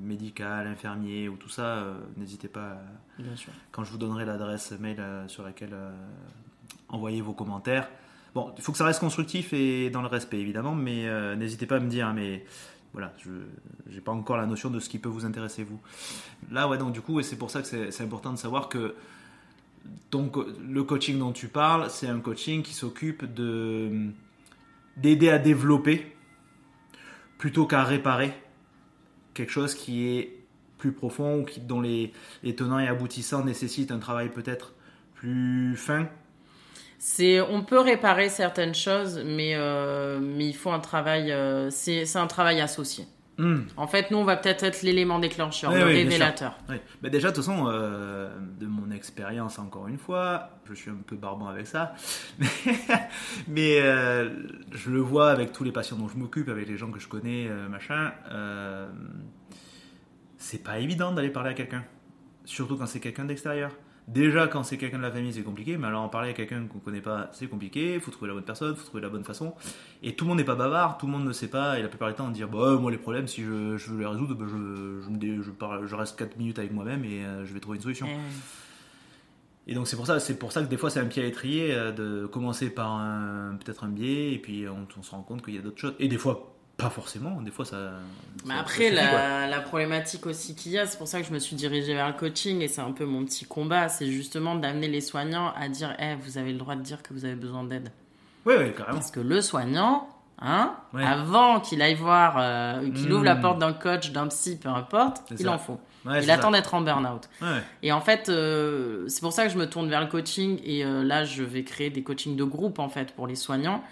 médical, infirmier ou tout ça, euh, n'hésitez pas, à- Bien sûr. quand je vous donnerai l'adresse mail sur laquelle envoyer vos commentaires. Bon, il faut que ça reste constructif et dans le respect évidemment, mais n'hésitez pas à me dire, hein, mais voilà, je n'ai pas encore la notion de ce qui peut vous intéresser vous. Là, ouais, donc du coup, et c'est pour ça que c'est important de savoir que donc le coaching dont tu parles, c'est un coaching qui s'occupe de d'aider à développer plutôt qu'à réparer quelque chose qui est plus profond ou qui, dont les, les tenants et aboutissants nécessitent un travail peut-être plus fin. C'est, on peut réparer certaines choses, mais, euh, mais il faut un travail. euh, c'est, c'est un travail associé. En fait, nous, on va peut-être être l'élément déclencheur, Oui, le oui, révélateur. Oui. Bah déjà, de toute façon, euh, de mon expérience, encore une fois, je suis un peu barbant avec ça, mais, mais, euh, je le vois avec tous les patients dont je m'occupe, avec les gens que je connais, euh, machin. c'est pas évident d'aller parler à quelqu'un, surtout quand c'est quelqu'un d'extérieur. Déjà, quand c'est quelqu'un de la famille, c'est compliqué, mais alors en parler à quelqu'un qu'on connaît pas, c'est compliqué. Il faut trouver la bonne personne, il faut trouver la bonne façon. Et tout le monde n'est pas bavard, tout le monde ne sait pas, et la plupart du temps, on dit bah, moi, les problèmes, si je, je veux les résoudre, bah, je, je, me dé- je, parle, je reste 4 minutes avec moi-même et euh, je vais trouver une solution. Et- Et donc, c'est pour, ça, c'est pour ça que des fois, c'est un pied à étrier euh, de commencer par peut-être un biais, et puis on, on se rend compte qu'il y a d'autres choses. Et des fois, pas forcément, des fois, ça. Mais ça- après, ça suffit, quoi. la, la problématique aussi qu'il y a, c'est pour ça que je me suis dirigée vers le coaching et c'est un peu mon petit combat, c'est justement d'amener les soignants à dire Eh, vous avez le droit de dire que vous avez besoin d'aide. Oui, oui, carrément. Parce que le soignant, hein, Ouais. avant qu'il aille voir, euh, qu'il ouvre la porte d'un coach, d'un psy, peu importe, il ça. en faut. Ouais, il attend d'être en burn-out. Ouais, Et en fait, euh, c'est pour ça que je me tourne vers le coaching et euh, là, je vais créer des coachings de groupe en fait pour les soignants.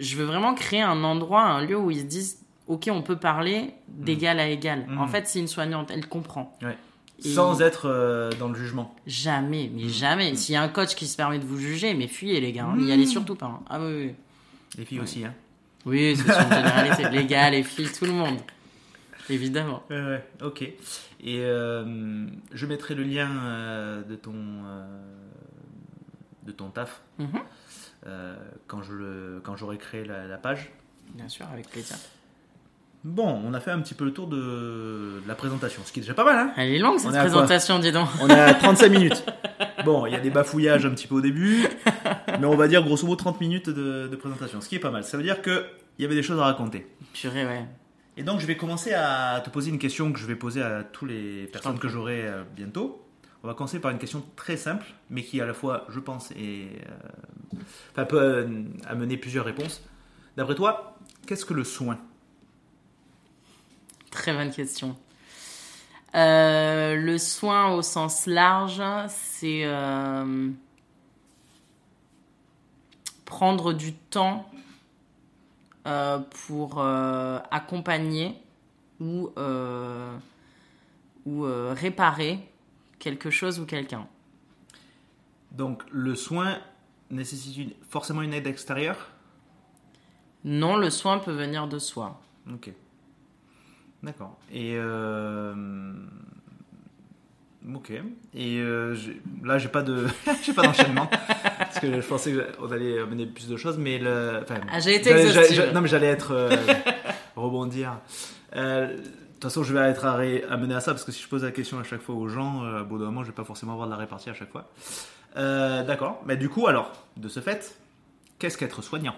Je veux vraiment créer un endroit, un lieu où ils se disent Ok, on peut parler d'égal à égal. Mm. En fait, si une soignante, elle comprend. ouais. Et- Sans être euh, dans le jugement. Jamais, Mm. mais jamais. S'il y a un coach qui se permet de vous juger, mais fuyez les gars, hein. n'y allez surtout pas. hein. Ah oui, oui. Les filles aussi, hein. Oui, c'est une généralité. les gars, les filles, tout le monde. Évidemment. Ouais, ouais, ok. Et euh, je mettrai le lien euh, de ton euh, de ton taf Mhm. euh, quand je le quand j'aurai créé la, la page. Bien sûr, avec plaisir. Bon, on a fait un petit peu le tour de, de la présentation, ce qui est déjà pas mal. Hein Elle est longue cette On est présentation, dis donc. on est à 35 minutes. Bon, il y a des bafouillages un petit peu au début, mais on va dire grosso modo 30 minutes de, de présentation, ce qui est pas mal. Ça veut dire que il y avait des choses à raconter. Purée, ouais. Et donc, je vais commencer à te poser une question que je vais poser à tous les personnes que j'aurai euh, bientôt. On va commencer par une question très simple, mais qui à la fois, je pense, est, euh, peut euh, amener plusieurs réponses. D'après toi, qu'est-ce que le soin? Très bonne question. Euh, le soin au sens large, c'est prendre du temps pour accompagner ou, réparer quelque chose ou quelqu'un. Donc, le soin nécessite une- forcément une aide extérieure? Non, le soin peut venir de soi. Ok. D'accord. Et euh, ok. Et euh, là, j'ai pas de, j'ai pas d'enchaînement parce que je pensais qu'on allait amener plus de choses, mais le, enfin, Ah, j'ai été exhaustive. non, mais j'allais être euh, rebondir. De toute façon, je vais être amené à ça parce que si je pose la question à chaque fois aux gens, euh, d'un moment, je vais pas forcément avoir de la répartie à chaque fois. Euh, D'accord. Mais du coup, alors, de ce fait, qu'est-ce qu'être soignant?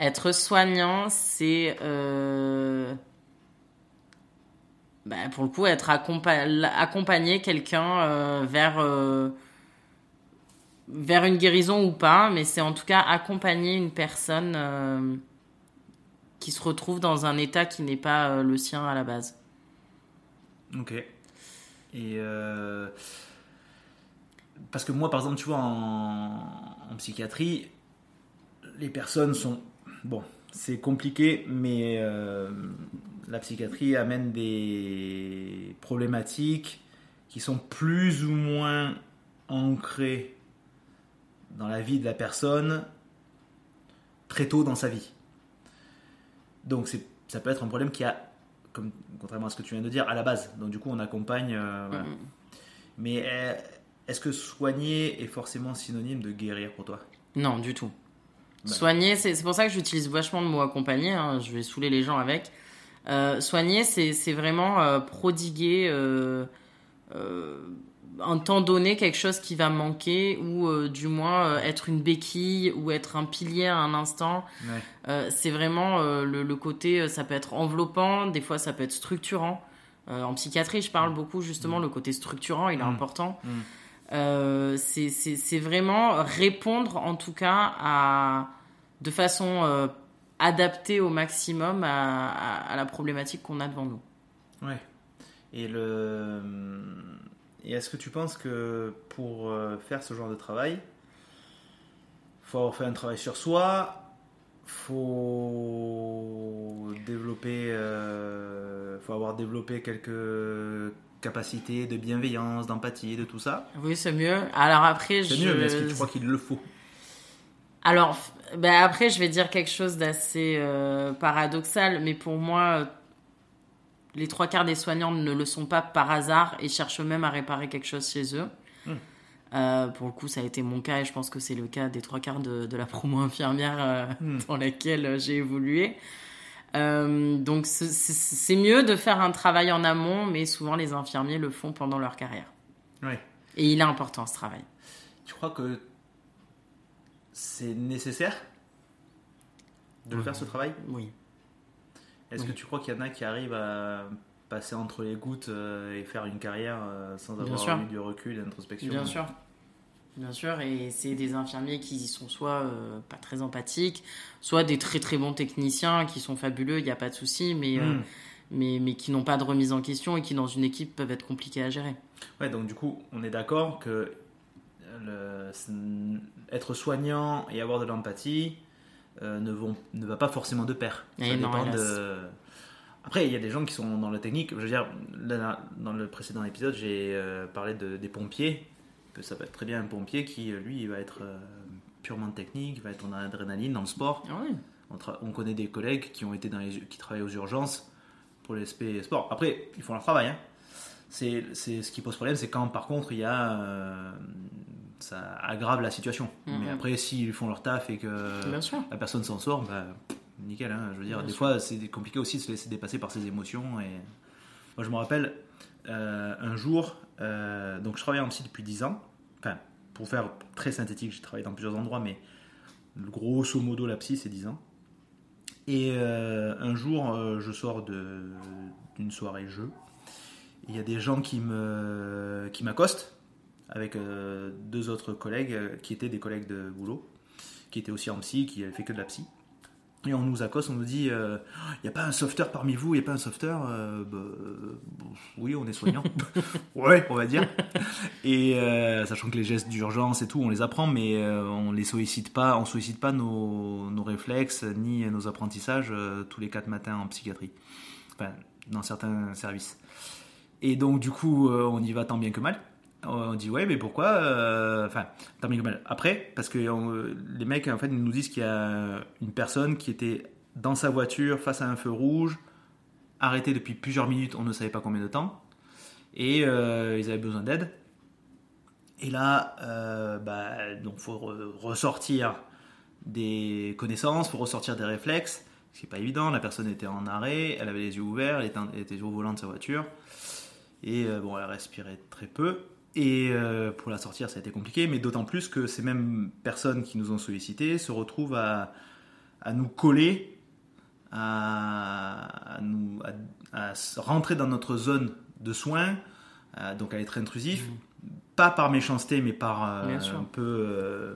Être soignant, c'est euh, bah, pour le coup être accompa- accompagner quelqu'un euh, vers vers une guérison ou pas, mais c'est en tout cas accompagner une personne qui se retrouve dans un état qui n'est pas euh, le sien à la base. Ok. Et euh, parce que moi, par exemple, tu vois, en, psychiatrie, les personnes sont bon, c'est compliqué, mais euh, la psychiatrie amène des problématiques qui sont plus ou moins ancrées dans la vie de la personne très tôt dans sa vie. Donc c'est, ça peut être un problème qui a, comme, contrairement à ce que tu viens de dire, à la base. Donc du coup on accompagne. euh, voilà. Mais euh, est-ce que soigner est forcément synonyme de guérir pour toi? Non, du tout. Bah. Soigner, c'est c'est pour ça que j'utilise vachement le mot accompagner. hein, je vais saouler les gens avec. Euh, soigner, c'est c'est vraiment euh, prodiguer un temps donné quelque chose qui va manquer ou euh, du moins euh, être une béquille ou être un pilier à un instant. Ouais. Euh, c'est vraiment le, le côté, ça peut être enveloppant, des fois ça peut être structurant. En psychiatrie, je parle beaucoup justement, le côté structurant, il est Mm. important. Mm. Euh, c'est- vraiment répondre en tout cas à, de façon adaptée au maximum à, à- à la problématique qu'on a devant nous. Ouais. Et le et est-ce que tu penses que pour euh, faire ce genre de travail, faut avoir fait un travail sur soi, faut développer, euh, faut avoir développé quelques capacités de bienveillance, d'empathie, de tout ça? Oui, c'est mieux. Alors après, C'est je... mieux, mais est-ce que tu crois qu'il le faut? Alors, ben après, je vais dire quelque chose d'assez euh, paradoxal, mais pour moi, les trois quarts des soignants ne le sont pas par hasard et cherchent même à réparer quelque chose chez eux. Hmm. Euh, pour le coup, ça a été mon cas et je pense que c'est le cas des trois quarts de, de la promo infirmière euh, Hmm. dans laquelle euh, j'ai évolué. Euh, donc, c'est- mieux de faire un travail en amont, mais souvent les infirmiers le font pendant leur carrière. Ouais. Et il est important ce travail. Tu crois que c'est nécessaire de le faire ce travail? Oui. Est-ce que tu crois qu'il y en a qui arrivent à passer entre les gouttes euh, et faire une carrière euh, sans Bien avoir sûr. eu du recul et d'introspection? Bien sûr. Bien sûr, et c'est des infirmiers qui sont soit euh, pas très empathiques, soit des très très bons techniciens qui sont fabuleux, il n'y a pas de souci, mais, euh, Hmm. mais, mais qui n'ont pas de remise en question et qui dans une équipe peuvent être compliqués à gérer. Ouais, donc du coup, on est d'accord que le- être soignant et avoir de l'empathie ne, vont, ne va pas forcément de pair. Ça dépend de... Après, il y a des gens qui sont dans la technique. Je veux dire, là, dans le précédent épisode, j'ai euh, parlé de, des pompiers. Que ça peut être très bien un pompier qui, euh, lui, il va être euh, purement technique, va être en adrénaline dans le sport. Ah oui. On, connaît des collègues qui ont été dans les, qui travaillent aux urgences. pour l'aspect sport. Après, ils font leur travail. Hein. C'est, c'est ce qui pose problème, c'est quand par contre il y a euh, ça aggrave la situation. Mhm. Mais après, s'ils font leur taf et que la personne s'en sort, bah, nickel. hein. Je veux dire, Bien des sûr. fois, c'est compliqué aussi de se laisser dépasser par ses émotions. Et moi, je me rappelle euh, un jour, euh, donc je travaille en psy depuis 10 ans. Enfin, pour faire très synthétique, j'ai travaillé dans plusieurs endroits, mais grosso modo, la psy, c'est 10 ans. Et euh, un jour, je sors d'une soirée jeu. Il y a des gens qui me qui m'accostent avec euh, deux autres collègues euh, qui étaient des collègues de boulot, qui étaient aussi en psy, qui avaient fait que de la psy. Et on nous accoste, on nous dit, il n'y a pas un sauveteur parmi vous, il n'y a pas un sauveteur Euh, bah, euh, Oui, on est soignant. ouais, on va dire. Et euh, sachant que les gestes d'urgence et tout, on les apprend, mais euh, on les sollicite pas, on sollicite pas nos, réflexes ni nos apprentissages euh, tous les quatre matins en psychiatrie. Enfin, dans certains services. Et donc, du coup, euh, on y va tant bien que mal. On dit ouais mais pourquoi euh, enfin mal. Après parce que euh, les mecs en fait nous disent qu'il y a une personne qui était dans sa voiture face à un feu rouge arrêtée depuis plusieurs minutes on ne savait pas combien de temps et euh, ils avaient besoin d'aide. Et là euh, bah, donc faut re- ressortir des connaissances faut ressortir des réflexes c'est pas évident. La personne était en arrêt elle avait les yeux ouverts elle était, elle était au volant de sa voiture et euh, bon elle respirait très peu et euh, pour la sortir, ça a été compliqué, mais d'autant plus que ces mêmes personnes qui nous ont sollicité se retrouvent à, à nous coller, à, à nous, à, rentrer dans notre zone de soins, euh, donc à être intrusif, pas par méchanceté, mais par euh, Mmh. Un peu euh,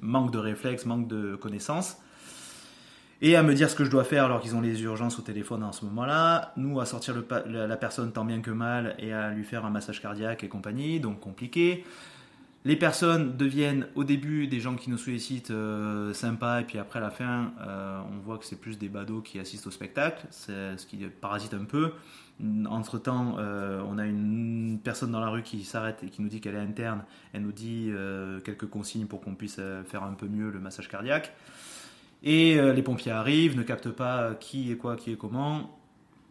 manque de réflexe, manque de connaissances. Et à me dire ce que je dois faire alors qu'ils ont les urgences au téléphone en ce moment-là. Nous, à sortir la, personne tant bien que mal et à lui faire un massage cardiaque et compagnie, donc compliqué. Les personnes deviennent au début des gens qui nous sollicitent euh, sympas et puis après la fin, euh, on voit que c'est plus des badauds qui assistent au spectacle, ce qui parasite un peu. Entre temps, on a une personne dans la rue qui s'arrête et qui nous dit qu'elle est interne. Elle nous dit euh, quelques consignes pour qu'on puisse euh, faire un peu mieux le massage cardiaque. Et euh, les pompiers arrivent, ne captent pas qui est quoi, qui est comment.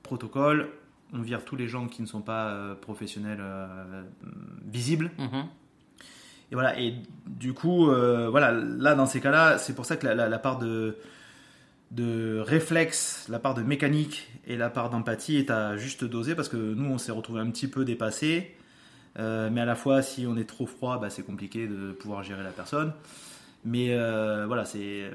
Protocole, on vire tous les gens qui ne sont pas euh, professionnels euh, visibles. Mhm. Et voilà, et du coup, euh, voilà, là dans ces cas-là, c'est pour ça que la, la- la part de, de réflexe, la part de mécanique et la part d'empathie est à juste doser parce que nous, on s'est retrouvé un petit peu dépassé. Euh, mais à la fois, si on est trop froid, bah, c'est compliqué de pouvoir gérer la personne. Mais euh, voilà, c'est. euh,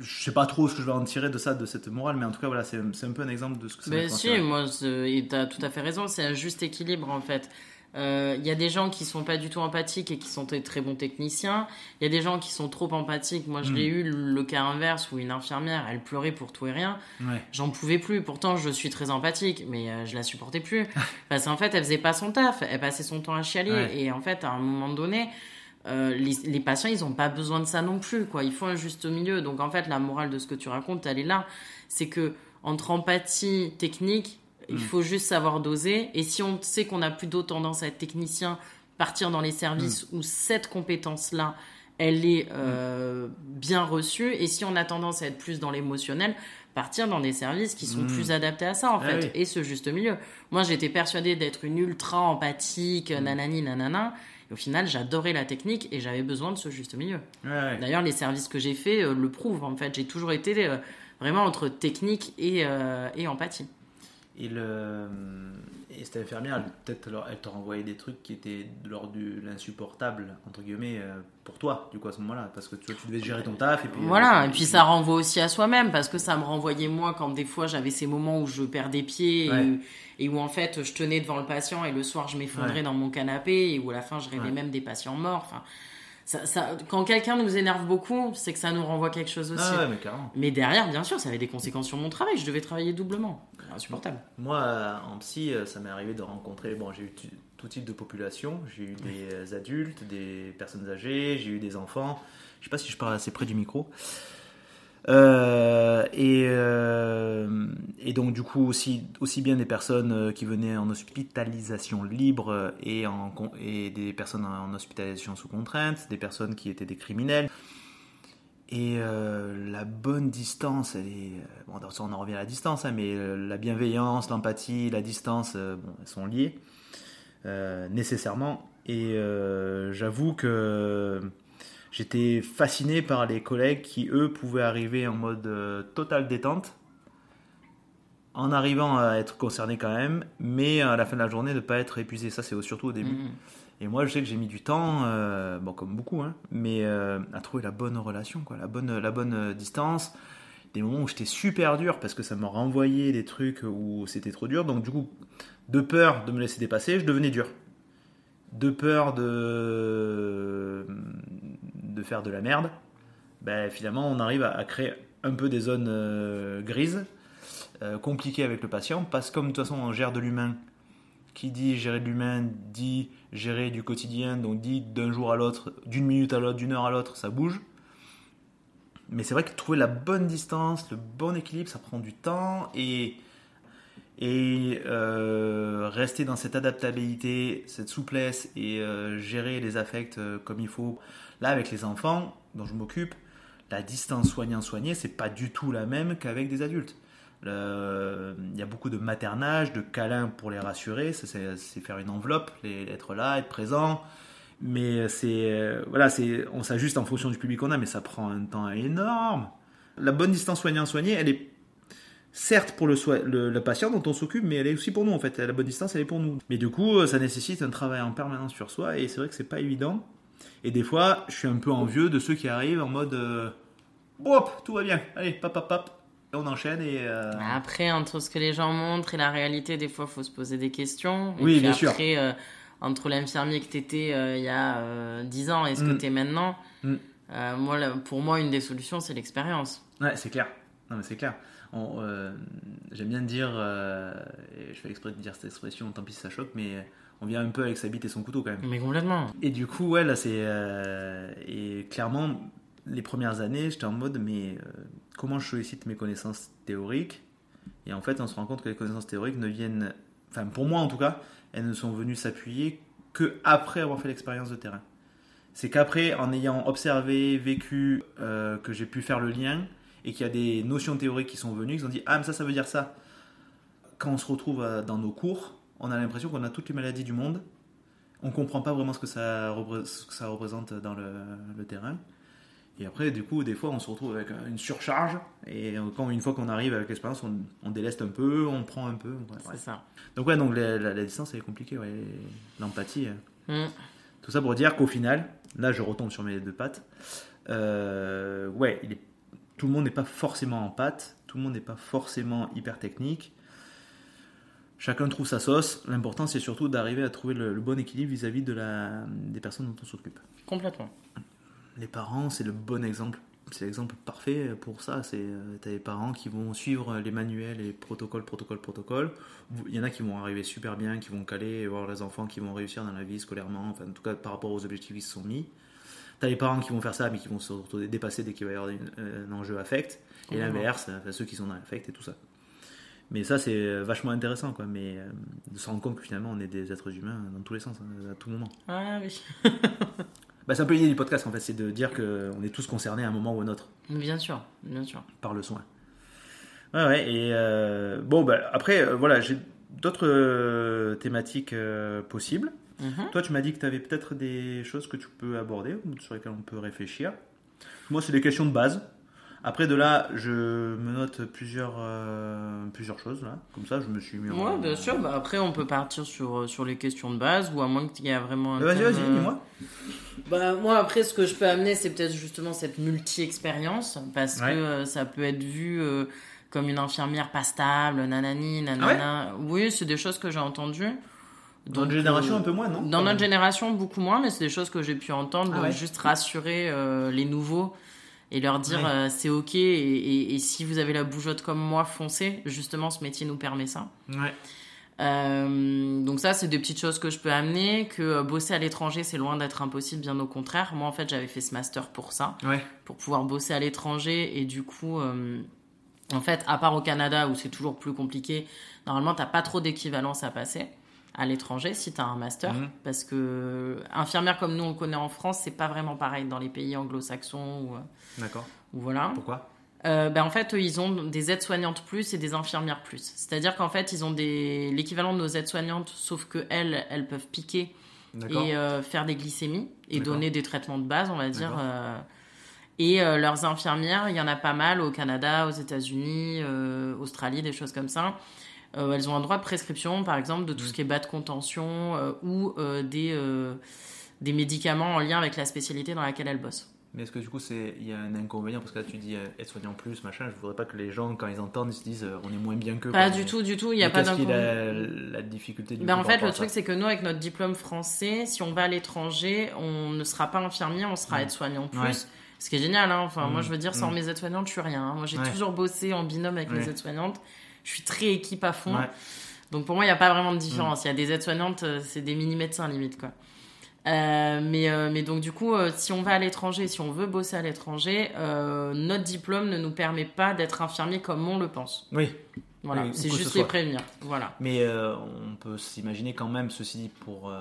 Je sais pas trop ce que je vais en tirer de ça, de cette morale, mais en tout cas, voilà, c'est un peu un exemple de ce que ça va si, moi, et t'as tout à fait raison, c'est un juste équilibre en fait. Euh, Il y a des gens qui sont pas du tout empathiques et qui sont des très bons techniciens. Il y a des gens qui sont trop empathiques. Moi, je Mm. l'ai eu le cas inverse où une infirmière, elle pleurait pour tout et rien. Ouais. J'en pouvais plus. Pourtant, je suis très empathique, mais euh, je la supportais plus. Parce qu'en fait, elle faisait pas son taf. Elle passait son temps à chialer. Ouais. Et en fait, à un moment donné, euh, les, les patients, ils ont pas besoin de ça non plus. Quoi. Il faut un juste milieu. Donc, en fait, la morale de ce que tu racontes, elle est là. C'est que entre empathie, technique, il Mm. faut juste savoir doser. Et si on sait qu'on a plutôt tendance à être technicien, partir dans les services Mm. où cette compétence-là, elle est euh, bien reçue. Et si on a tendance à être plus dans l'émotionnel, partir dans des services qui sont Mm. plus adaptés à ça, en Ah fait. oui. Et ce juste milieu. Moi, j'étais persuadée d'être une ultra empathique, nanani, nanana. Et au final, j'adorais la technique et j'avais besoin de ce juste milieu. Ouais, ouais. D'ailleurs, les services que j'ai faits euh, le prouvent. En fait, j'ai toujours été euh, vraiment entre technique et, euh, et empathie. Et, le... et cette infirmière, elle- peut-être alors, elle t'a renvoyé des trucs qui étaient de l'ordre de l'insupportable, entre guillemets, euh, pour toi, du coup, à ce moment-là. Parce que tu, vois, tu devais gérer ton taf. Et puis, Voilà, euh, et puis ça renvoie aussi à soi-même, parce que ça me renvoyait moi quand des fois j'avais ces moments où je perds des pieds et- Ouais. et, où en fait je tenais devant le patient et le soir je m'effondrais Ouais. dans mon canapé et où à la fin je rêvais Ouais. même des patients morts. Enfin, ça, ça- quand quelqu'un nous énerve beaucoup, c'est que ça nous renvoie quelque chose aussi. Ah ouais, mais carrément. Mais derrière, bien sûr, ça avait des conséquences sur mon travail, je devais travailler doublement. Insupportable. Moi, euh, en psy, euh, ça m'est arrivé de rencontrer. Bon, j'ai eu tout type de population. J'ai eu des adultes, des personnes âgées, j'ai eu des enfants. Je sais pas si je parle assez près du micro. Euh, et, euh, et donc, du coup, aussi, aussi bien des personnes euh, qui venaient en hospitalisation libre et, en, et des personnes en hospitalisation sous contrainte, des personnes qui étaient des criminels. Et la bonne distance, elle est. Bon, on en revient à la distance, hein, mais la bienveillance, l'empathie, la distance, elles sont liées nécessairement. Et j'avoue que j'étais fasciné par les collègues qui, eux, pouvaient arriver en mode euh, totale détente, en arrivant à être concernés quand même, mais à la fin de la journée, ne pas être épuisé. Ça, c'est surtout au début. Mhm. Et moi, je sais que j'ai mis du temps, euh, bon, comme beaucoup, hein, mais euh, à trouver la bonne relation, quoi, la bonne, la bonne euh, distance. Des moments où j'étais super dur parce que ça me renvoyait des trucs où c'était trop dur. Donc, du coup, de peur de me laisser dépasser, je devenais dur. De peur de, de faire de la merde, ben, finalement, on arrive à, créer un peu des zones euh, grises, euh, compliquées avec le patient, parce que comme de toute façon, on gère de l'humain qui dit gérer de l'humain dit gérer du quotidien, donc dit d'un jour à l'autre, d'une minute à l'autre, d'une heure à l'autre, ça bouge. Mais c'est vrai que trouver la bonne distance, le bon équilibre, ça prend du temps et, euh, rester dans cette adaptabilité, cette souplesse et gérer les affects comme il faut. Là, avec les enfants dont je m'occupe, la distance soignant-soigné, c'est pas du tout la même qu'avec des adultes. Il y a beaucoup de maternage, de câlins pour les rassurer, c'est faire une enveloppe, les- être là, être présent. Mais c'est voilà, on s'ajuste en fonction du public qu'on a, mais ça prend un temps énorme. La bonne distance soignant-soigné, elle est certes pour le, soi- le, patient dont on s'occupe, mais elle est aussi pour nous en fait. La bonne distance, elle est pour nous. Mais du coup, ça nécessite un travail en permanence sur soi, et c'est vrai que c'est pas évident. Et des fois, je suis un peu envieux de ceux qui arrivent en mode euh, Hop, tout va bien, allez, pap, pap, pap. Et on enchaîne et. euh, Après, entre ce que les gens montrent et la réalité, des fois, il faut se poser des questions. Et Oui, puis bien sûr. euh, entre l'infirmier que tu étais il y a euh, 10 ans et ce que Mm. tu es maintenant, Mm. euh, moi, pour moi, une des solutions, c'est l'expérience. Ouais, c'est clair. Non, mais c'est clair. Euh, J'aime bien dire, euh, et je fais exprès de dire cette expression, tant pis si ça choque, mais on vient un peu avec sa bite et son couteau quand même. Mais complètement. Et du coup, ouais, là, c'est. euh, et clairement, les premières années, j'étais en mode, mais euh, comment je sollicite mes connaissances théoriques? Et en fait, on se rend compte que les connaissances théoriques ne viennent. Enfin, pour moi en tout cas, elles ne sont venues s'appuyer que après avoir fait l'expérience de terrain. C'est qu'après, en ayant observé, vécu, euh, que j'ai pu faire le lien et qu'il y a des notions théoriques qui sont venues, qui ont dit Ah, mais ça, ça veut dire ça. Quand on se retrouve dans nos cours, on a l'impression qu'on a toutes les maladies du monde. On comprend pas vraiment ce que ça, repré- ce que ça représente dans le, le terrain. Et après, du coup, des fois, on se retrouve avec une surcharge. Et quand, une fois qu'on arrive avec l'expérience, on, on déleste un peu, on prend un peu. ouais, ouais. C'est ça. Donc, ouais, donc la, la- la distance, elle est compliquée. ouais. L'empathie. euh. Mm. Tout ça pour dire qu'au final, là, je retombe sur mes deux pattes. Euh, ouais, il est- tout le monde n'est pas forcément en pâte. Tout le monde n'est pas forcément hyper technique. Chacun trouve sa sauce. L'important, c'est surtout d'arriver à trouver le, le bon équilibre vis-à-vis de la, des personnes dont on s'occupe. Complètement. Les parents, c'est le bon exemple. C'est l'exemple parfait pour ça. C'est euh, t'as des parents qui vont suivre les manuels et protocoles, protocoles, protocoles. Il y en a qui vont arriver super bien, qui vont caler et voir les enfants qui vont réussir dans la vie scolairement, enfin en tout cas par rapport aux objectifs qui se sont mis. T'as les parents qui vont faire ça, mais qui vont se dépassés dès qu'il va y avoir euh, un enjeu affect. Et l'inverse, ceux qui sont dans l'affect et tout ça. Mais ça, c'est vachement intéressant, quoi. Mais euh, de se rendre compte que finalement, on est des êtres humains dans tous les sens, hein, à tout moment. Ah oui. Bah, c'est un peu l'idée du podcast, en fait, c'est de dire qu'on est tous concernés à un moment ou un autre Bien sûr, bien sûr. par le soin. Ouais, ouais, et euh, bon, bah, après, euh, voilà, j'ai d'autres thématiques possibles. Mhm. Toi, tu m'as dit que tu avais peut-être des choses que tu peux aborder, sur lesquelles on peut réfléchir. Moi, c'est des questions de base. Après, de là, je me note plusieurs, euh, plusieurs choses, là. Comme ça, je me suis mis en... Ouais, bien sûr. Bah, après, on peut partir sur, euh, sur les questions de base ou à moins qu'il y ait vraiment un. Vas-y, thème, vas-y, euh, dis-moi. Bah, moi, après, ce que je peux amener, c'est peut-être justement cette multi-expérience, parce Ouais. que euh, ça peut être vu euh, comme une infirmière pas stable, nanani, nanana. oui, c'est des choses que j'ai entendues. Dans notre génération, euh, un peu moins, non Dans notre génération, beaucoup moins, mais c'est des choses que j'ai pu entendre. Ah donc ouais. juste rassurer euh, les nouveaux et leur dire Ouais. euh, c'est ok, et, et- et si vous avez la bougeotte comme moi, foncez. Justement, ce métier nous permet ça. Ouais. Euh, donc ça, c'est des petites choses que je peux amener. Que euh, bosser à l'étranger, c'est loin d'être impossible, bien au contraire. Moi, en fait, j'avais fait ce master pour ça, Ouais. pour pouvoir bosser à l'étranger. Et du coup, euh, en fait, à part au Canada où c'est toujours plus compliqué, normalement, t'as pas trop d'équivalence à passer. À l'étranger si tu as un master. Mhm. Parce que infirmière comme nous on le connaît en France, c'est pas vraiment pareil dans les pays anglo-saxons ou, D'accord. ou voilà. Pourquoi? Euh, ben, en fait, eux, ils ont des aides-soignantes plus et des infirmières plus. C'est-à-dire qu'en fait, ils ont des... l'équivalent de nos aides-soignantes, sauf que elles, elles peuvent piquer et euh, faire des glycémies et donner des traitements de base, on va dire. Euh, et euh, leurs infirmières, il y en a pas mal au Canada, aux États-Unis, euh, Australie, des choses comme ça. Euh, elles ont un droit de prescription, par exemple, de tout Mm. ce qui est bas de contention euh, ou euh, des, des médicaments en lien avec la spécialité dans laquelle elles bossent. Mais est-ce que du coup, c'est il y a un inconvénient? Parce que là, tu dis euh, aide-soignant plus, machin. Je voudrais pas que les gens, quand ils entendent, ils se disent on est moins bien que. Pas du tout, du tout, il n'y a pas Qu'est-ce d'inconvénient. la, la difficulté du Ben coup, en fait, le truc, c'est que nous, avec notre diplôme français, si on va à l'étranger, on ne sera pas infirmier, on sera Mm. aide-soignant plus. Ouais. Ce qui est génial, hein. Enfin, Mm. moi, je veux dire, sans Mm. mes aides-soignantes, je suis rien. hein. Moi, j'ai Ouais. toujours bossé en binôme avec mes aides-soignantes. Je suis très équipe à fond. Ouais. Donc, pour moi, il n'y a pas vraiment de différence. Il y a des aides-soignantes, euh, c'est des mini-médecins, limite, quoi. Euh, mais, euh, mais donc, du coup, euh, si on va à l'étranger, si on veut bosser à l'étranger, notre diplôme ne nous permet pas d'être infirmier comme on le pense. Oui, Voilà, Oui, c'est juste ce les prévenir. Voilà. mais on peut s'imaginer quand même, ceci dit, pour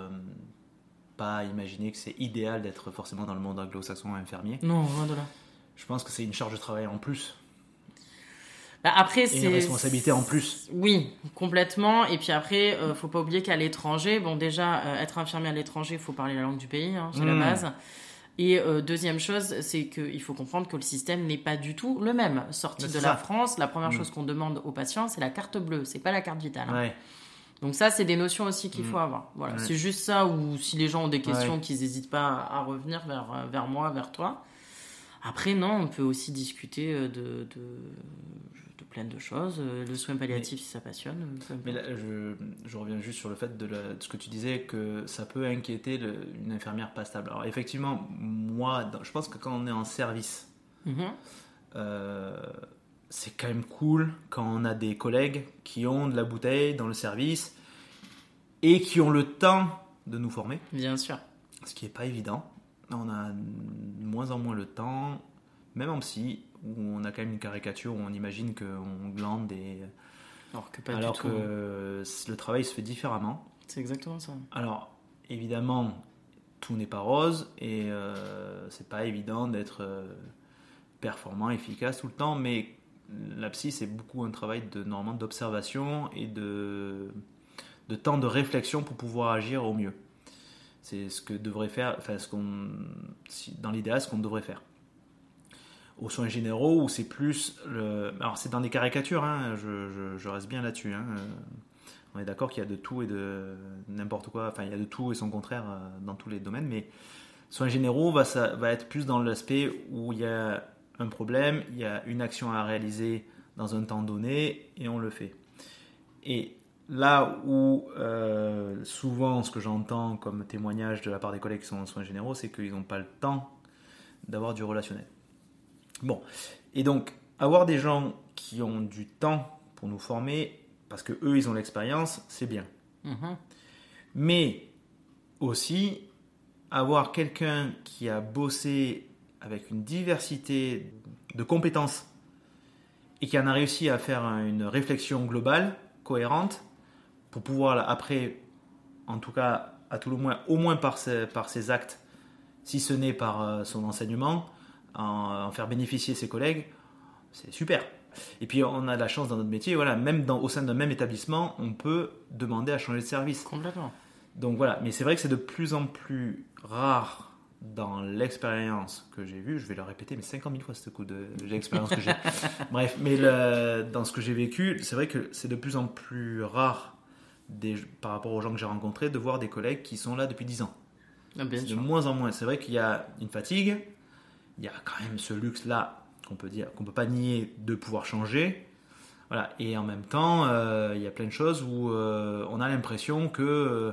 pas imaginer que c'est idéal d'être forcément dans le monde anglo-saxon infirmier. Non, loin de là. Je pense que c'est une charge de travail en plus Bah, après, c'est une responsabilité en plus. Oui, complètement. Et puis après, euh, faut pas oublier qu'à l'étranger, bon déjà, euh, être infirmier à l'étranger, il faut parler la langue du pays, hein, c'est la Mm. base. Et euh, deuxième chose, c'est qu'il faut comprendre que le système n'est pas du tout le même. Sorti de la. France, la première Mm. chose qu'on demande aux patients, c'est la carte bleue, c'est pas la carte vitale. hein. Ouais. Donc ça, c'est des notions aussi qu'il Mm. faut avoir. Voilà, Ouais. c'est juste ça. Ou si les gens ont des questions, Ouais. qu'ils n'hésitent pas à revenir vers euh, vers moi, vers toi. Après, non, on peut aussi discuter de, de, de plein de choses. Euh, Le soin palliatif, si ça passionne. euh, Mais là, je, je reviens juste sur le fait de, la- de ce que tu disais, que ça peut inquiéter le- une infirmière pas stable. Alors effectivement, moi, dans- je pense que quand on est en service, Mhm. euh, c'est quand même cool quand on a des collègues qui ont de la bouteille dans le service et qui ont le temps de nous former, Bien sûr. ce qui n'est pas évident. On a de moins en moins le temps, même en psy, où on a quand même une caricature où on imagine qu'on glande et... Alors que pas alors du que tout. le travail se fait différemment. C'est exactement ça. Alors, évidemment, tout n'est pas rose et euh, c'est pas évident d'être euh, performant, efficace tout le temps, mais la psy, c'est beaucoup un travail de, normalement d'observation et de, de temps de réflexion pour pouvoir agir au mieux. C'est ce que devrait faire, enfin, ce qu'on, dans l'idéal, ce qu'on devrait faire. Aux soins généraux, où c'est plus. Le, alors, c'est dans des caricatures, hein, je, reste bien là-dessus. hein, on est d'accord qu'il y a de tout et de n'importe quoi, enfin il y a de tout et son contraire euh, dans tous les domaines, mais soins généraux va, ça, va être plus dans l'aspect où il y a un problème, il y a une action à réaliser dans un temps donné et on le fait. Et là où euh, souvent ce que j'entends comme témoignage de la part des collègues qui sont en soins généraux, c'est qu'ils n'ont pas le temps d'avoir du relationnel. Bon, et donc avoir des gens qui ont du temps pour nous former, parce que eux ils ont l'expérience, c'est bien. Mhm. Mais aussi avoir quelqu'un qui a bossé avec une diversité de compétences et qui en a réussi à faire une réflexion globale, cohérente, pour pouvoir après, en tout cas, à tout le moins, au moins par ses, par ses actes, si ce n'est par euh, son enseignement, en, en faire bénéficier ses collègues, c'est super. Et puis on a de la chance dans notre métier, voilà, même dans, au sein d'un même établissement, on peut demander à changer de service. Complètement. Donc voilà, mais c'est vrai que c'est de plus en plus rare dans l'expérience que j'ai vue. Je vais le répéter, mais 50 000 fois ce coup de l'expérience que j'ai. Bref, mais le- dans ce que j'ai vécu, c'est vrai que c'est de plus en plus rare des- par rapport aux gens que j'ai rencontrés de voir des collègues qui sont là depuis 10 ans. Ah, bien C'est de moins en moins. C'est vrai qu'il y a une fatigue, il y a quand même ce luxe-là qu'on peut dire, qu'on peut pas nier de pouvoir changer. Voilà. Et en même temps, euh, il y a plein de choses où euh, on a l'impression que euh,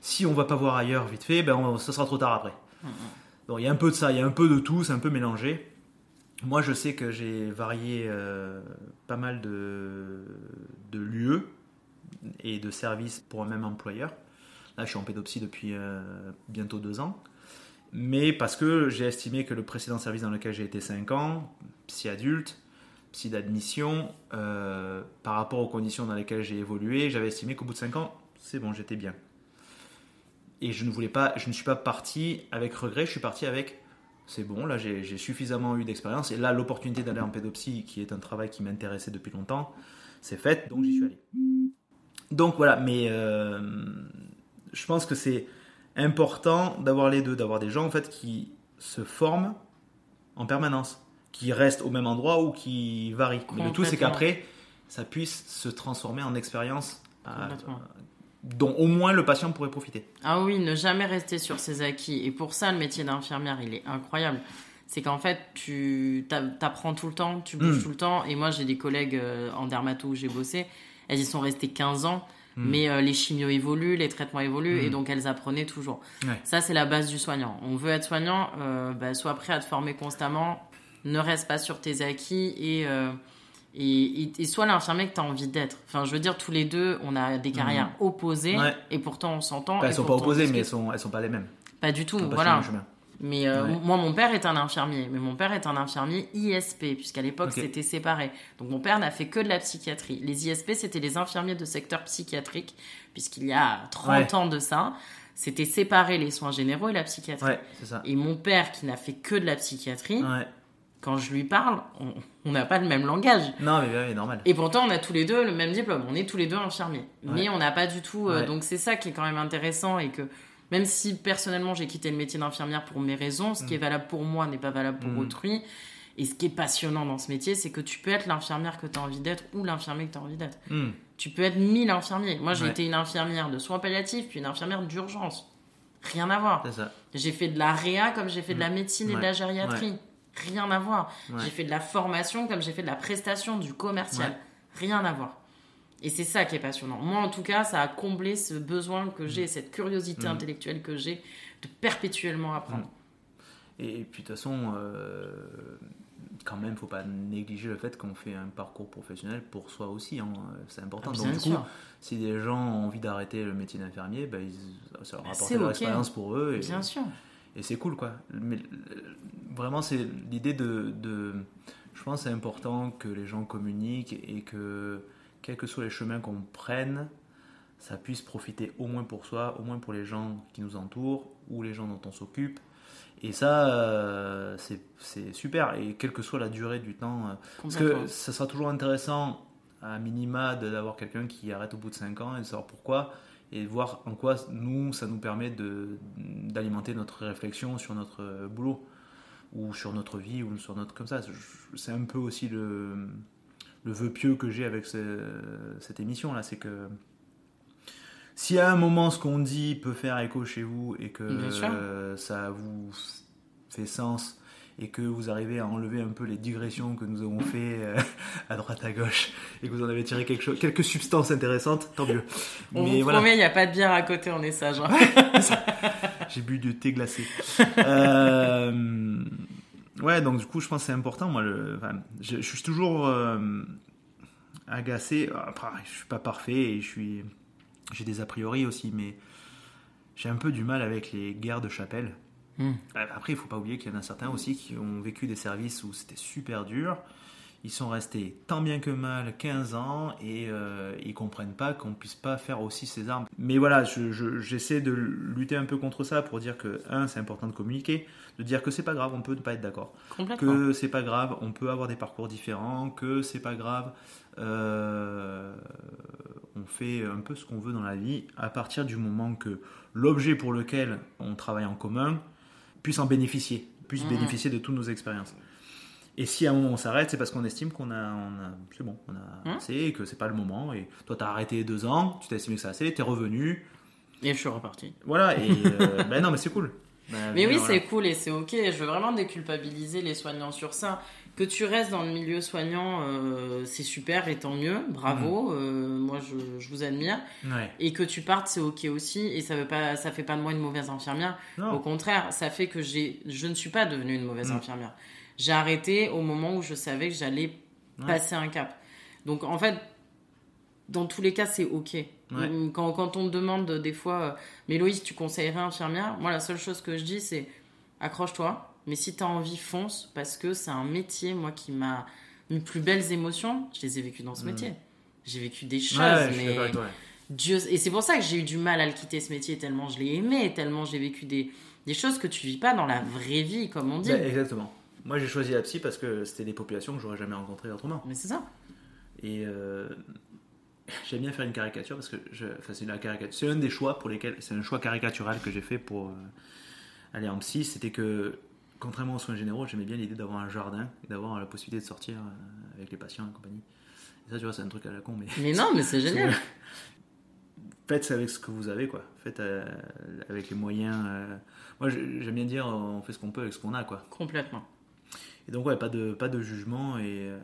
si on va pas voir ailleurs vite fait, ben on- ça sera trop tard après. Donc il y a un peu de ça, il y a un peu de tout, c'est un peu mélangé. Moi, je sais que j'ai varié pas mal de, de lieux et de services pour un même employeur. Là, je suis en pédopsie depuis bientôt deux ans. Mais parce que j'ai estimé que le précédent service dans lequel j'ai été 5 ans, psy adulte, psy d'admission, euh, par rapport aux conditions dans lesquelles j'ai évolué, j'avais estimé qu'au bout de 5 ans, c'est bon, j'étais bien. Et je ne voulais pas, je ne suis pas parti avec regret, je suis parti avec c'est bon, là j'ai suffisamment eu d'expérience et là l'opportunité d'aller en pédopsie, qui est un travail qui m'intéressait depuis longtemps, c'est faite, donc j'y suis allé. Donc voilà, mais euh, je pense que c'est important d'avoir les deux, d'avoir des gens en fait qui se forment en permanence, qui restent au même endroit ou qui varient. Mais le tout c'est qu'après ça puisse se transformer en expérience euh, dont au moins le patient pourrait profiter. Ah oui, ne jamais rester sur ses acquis. Et pour ça, le métier d'infirmière, il est incroyable. C'est qu'en fait, tu apprends tout le temps, tu bouges Mm. tout le temps. Et moi, j'ai des collègues euh, en dermato où j'ai bossé. Elles y sont restées 15 ans. Mais euh, les chimios évoluent, les traitements évoluent, et donc elles apprenaient toujours. Ouais. Ça, c'est la base du soignant. On veut être soignant, euh, bah, sois prêt à te former constamment, ne reste pas sur tes acquis et, euh, et, et, et sois l'infirmier que tu as envie d'être. Enfin, je veux dire, tous les deux, on a des carrières opposées, Mm. Ouais. et pourtant on s'entend. Enfin, elles sont pas opposées, mais elles sont, elles sont pas les mêmes. Pas du tout, voilà. Mais euh, Ouais. moi, mon père est un infirmier, mais mon père est un infirmier ISP, puisqu'à l'époque, c'était séparé. Donc, mon père n'a fait que de la psychiatrie. Les ISP, c'était les infirmiers de secteur psychiatrique, puisqu'il y a 30 Ouais. ans de ça, c'était séparé les soins généraux et la psychiatrie. Ouais, c'est ça. Et mon père, qui n'a fait que de la psychiatrie, quand je lui parle, on- n'a pas le même langage. Non, mais c'est normal. Et pourtant, on a tous les deux le même diplôme. On est tous les deux infirmiers. Mais on n'a pas du tout. euh. Donc, c'est ça qui est quand même intéressant. Et que même si personnellement, j'ai quitté le métier d'infirmière pour mes raisons, ce qui est valable pour moi n'est pas valable pour Mm. autrui. Et ce qui est passionnant dans ce métier, c'est que tu peux être l'infirmière que tu as envie d'être ou l'infirmier que tu as envie d'être. Hmm. Tu peux être mille infirmiers. Moi, j'ai Ouais. été une infirmière de soins palliatifs, puis une infirmière d'urgence. Rien à voir. J'ai fait de la réa comme j'ai fait de la médecine et de la Ouais. gériatrie. Rien à voir. J'ai fait de la formation comme j'ai fait de la prestation, du commercial. Rien à voir. Et c'est ça qui est passionnant. Moi, en tout cas, ça a comblé ce besoin que Mm. j'ai, cette curiosité intellectuelle que j'ai de perpétuellement apprendre. Et, puis de toute façon, euh, quand même, faut pas négliger le fait qu'on fait un parcours professionnel pour soi aussi. hein. C'est important. Ah, Donc du sûr. coup, si des gens ont envie d'arrêter le métier d'infirmier, ben, ils- ça leur Bah, apporté c'est de pour eux. Et, Bien sûr. et c'est cool, quoi. Mais euh, vraiment, c'est l'idée de, de- Je pense que c'est important que les gens communiquent et que, quels que soient les chemins qu'on prenne, ça puisse profiter au moins pour soi, au moins pour les gens qui nous entourent ou les gens dont on s'occupe. Et ça, euh, c'est super. Et quelle que soit la durée du temps. euh, parce que ça sera toujours intéressant, à minima, d'avoir quelqu'un qui arrête au bout de 5 ans et de savoir pourquoi. Et de voir en quoi, nous, ça nous permet d'alimenter notre réflexion sur notre euh, boulot. Ou sur notre vie, ou sur notre. Comme ça. C'est un peu aussi le, le vœu pieux que j'ai avec ce- cette émission-là. C'est que. Si à un moment ce qu'on dit peut faire écho chez vous et que euh, ça vous fait sens et que vous arrivez à enlever un peu les digressions que nous avons fait euh, à droite à gauche et que vous en avez tiré quelque chose, quelques substances intéressantes, tant mieux. On Mais vous voilà, promet, il n'y a pas de bière à côté, on est sage. hein. j'ai bu du thé glacé. Euh, ouais, donc du coup, je pense que c'est important. Moi, le, enfin, je, je suis toujours euh, agacé. Après, je suis pas parfait et je suis, j'ai des a priori aussi, mais j'ai un peu du mal avec les guerres de chapelle. Hmm. Après, il faut pas oublier qu'il y en a certains aussi qui ont vécu des services où c'était super dur. Ils sont restés tant bien que mal 15 ans et euh, ils comprennent pas qu'on puisse pas faire aussi ces armes. Mais voilà, je- je- j'essaie de lutter un peu contre ça pour dire que, un, c'est important de communiquer, de dire que c'est pas grave, on peut ne pas être d'accord que c'est pas grave, on peut avoir des parcours différents, que c'est pas grave, euh, on fait un peu ce qu'on veut dans la vie à partir du moment que l'objet pour lequel on travaille en commun puisse en bénéficier, puisse Mhm. bénéficier de toutes nos expériences. Et si à un moment on s'arrête, c'est parce qu'on estime qu'on a, on a- c'est bon, on a Mhm. assez et que c'est pas le moment. Et toi, t'as arrêté deux ans, tu t'as estimé que c'est assez, t'es revenu, Et je suis reparti. voilà. Et euh, ben non, mais c'est cool. Ben, Mais oui, voilà. c'est cool et c'est ok. Je veux vraiment déculpabiliser les soignants sur ça. Que tu restes dans le milieu soignant, euh, c'est super et tant mieux. Bravo. Euh, moi, je, je vous admire. Ouais. Et que tu partes, c'est ok aussi. Et ça veut pas, ça fait pas de moi une mauvaise infirmière. Non. Au contraire, ça fait que j'ai, je ne suis pas devenue une mauvaise Mm. infirmière. J'ai arrêté au moment où je savais que j'allais Ouais. passer un cap. Donc en fait, dans tous les cas, c'est ok. Ouais. Quand, quand on me demande des fois, euh, mais Loïs, tu conseillerais infirmière? Moi, la seule chose que je dis, c'est accroche-toi. Mais si tu as envie, fonce. Parce que c'est un métier, moi, qui m'a. Mes plus belles émotions, je les ai vécues dans ce Mm. métier. J'ai vécu des choses, Ouais, mais. Dieu, et c'est pour ça que j'ai eu du mal à le quitter ce métier, tellement je l'ai aimé, tellement j'ai vécu des, des choses que tu vis pas dans la vraie vie, comme on dit. Ben, exactement. Moi, j'ai choisi la psy parce que c'était des populations que j'aurais jamais rencontrées autrement. Mais c'est ça. Et euh, j'aime bien faire une caricature parce que je, enfin, c'est. C'est un des choix pour lesquels, c'est un choix caricatural que j'ai fait pour euh, aller en psy. C'était que, contrairement aux soins généraux, j'aimais bien l'idée d'avoir un jardin et d'avoir la possibilité de sortir euh, avec les patients et compagnie. Et ça, tu vois, c'est un truc à la con, mais. Mais non, mais c'est génial. Faites avec ce que vous avez, quoi. Faites euh, avec les moyens. euh, Moi, j'ai- j'aime bien dire, on fait ce qu'on peut avec ce qu'on a, quoi. Complètement. Et donc, ouais, pas de, pas de jugement. Et euh,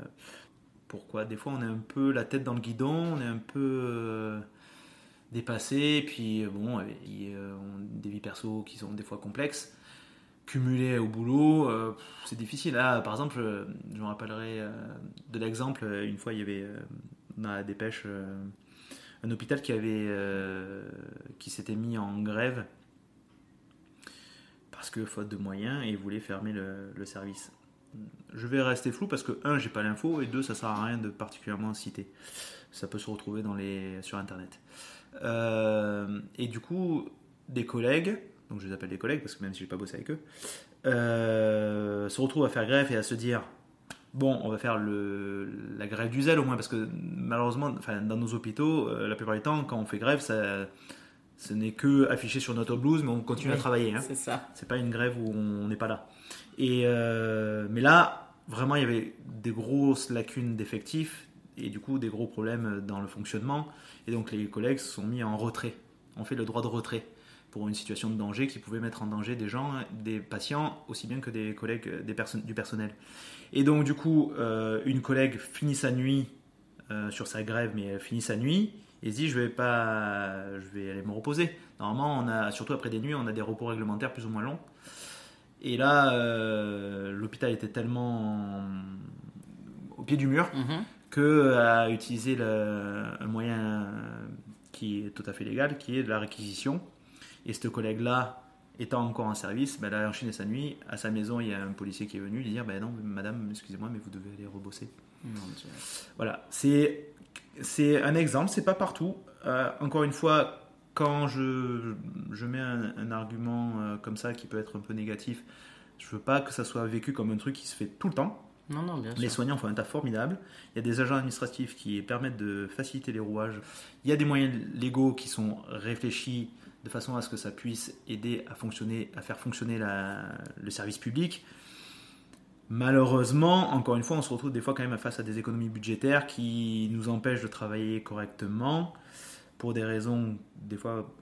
pourquoi? Des fois, on est un peu la tête dans le guidon, on est un peu euh, dépassé. Et puis, euh, bon, des vies perso qui sont des fois complexes. Cumulées au boulot, c'est difficile. Là, par exemple, je me rappellerai de l'exemple, une fois, il y avait dans la dépêche un hôpital qui, avait, qui s'était mis en grève parce que faute de moyens et voulait fermer le service. Je vais rester flou parce que, un, j'ai pas l'info, et deux, ça sert à rien de particulièrement citer. Ça peut se retrouver dans les, sur internet. Euh, et du coup, des collègues, donc je les appelle des collègues parce que même si j'ai pas bossé avec eux, euh, se retrouvent à faire grève et à se dire bon, on va faire le, la grève du zèle au moins parce que malheureusement, enfin, dans nos hôpitaux, euh, la plupart du temps, quand on fait grève, ça, ce n'est que affiché sur notre blouse, mais on continue à travailler. hein. C'est ça. C'est pas une grève où on n'est pas là. Euh, mais là, vraiment, il y avait des grosses lacunes d'effectifs et du coup des gros problèmes dans le fonctionnement. Et donc les collègues se sont mis en retrait. On fait le droit de retrait pour une situation de danger qui pouvait mettre en danger des gens, des patients, aussi bien que des collègues, des personnes, du personnel. Et donc du coup, euh, une collègue finit sa nuit euh, sur sa grève, mais elle finit sa nuit et dit je vais pas, je vais aller me reposer. Normalement, on a surtout après des nuits, on a des repos réglementaires plus ou moins longs. Et là, euh, l'hôpital était tellement au pied du mur Mhm. que a utilisé le, un moyen qui est tout à fait légal, qui est de la réquisition. Et ce collègue-là, étant encore en service, ben, elle a enchaîné sa nuit. À sa maison, il y a un policier qui est venu lui dire ben non, madame, excusez-moi, mais vous devez aller rebosser. Voilà, c'est c'est un exemple, c'est pas partout. Euh, encore une fois, quand je, je mets un, un argument euh, comme ça qui peut être un peu négatif, je veux pas que ça soit vécu comme un truc qui se fait tout le temps. Non, non, bien Les sûr. soignants font un taf formidable. Il y a des agents administratifs qui permettent de faciliter les rouages. Il y a des moyens légaux qui sont réfléchis de façon à ce que ça puisse aider à fonctionner, à faire fonctionner la- le service public. Malheureusement, encore une fois, on se retrouve des fois quand même face à des économies budgétaires qui nous empêchent de travailler correctement pour des raisons des fois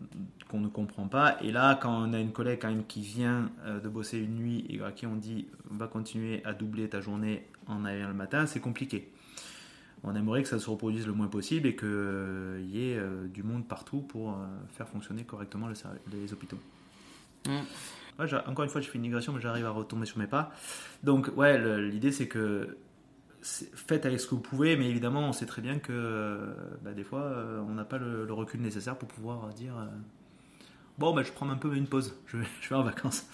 qu'on ne comprend pas. Et là, quand on a une collègue quand même qui vient euh, de bosser une nuit et à qui on dit va continuer à doubler ta journée en allant le matin, c'est compliqué. On aimerait que ça se reproduise le moins possible et qu'il y ait euh, du monde partout pour euh, faire fonctionner correctement les hôpitaux. Mm. Ouais, encore une fois, j'ai fait une migration, mais j'arrive à retomber sur mes pas. Donc, ouais, l'idée c'est que faites avec ce que vous pouvez, mais évidemment, on sait très bien que euh, bah, des fois, euh, on n'a pas le, le recul nécessaire pour pouvoir dire euh, bon, bah, je prends un peu une pause, je vais, je vais en vacances.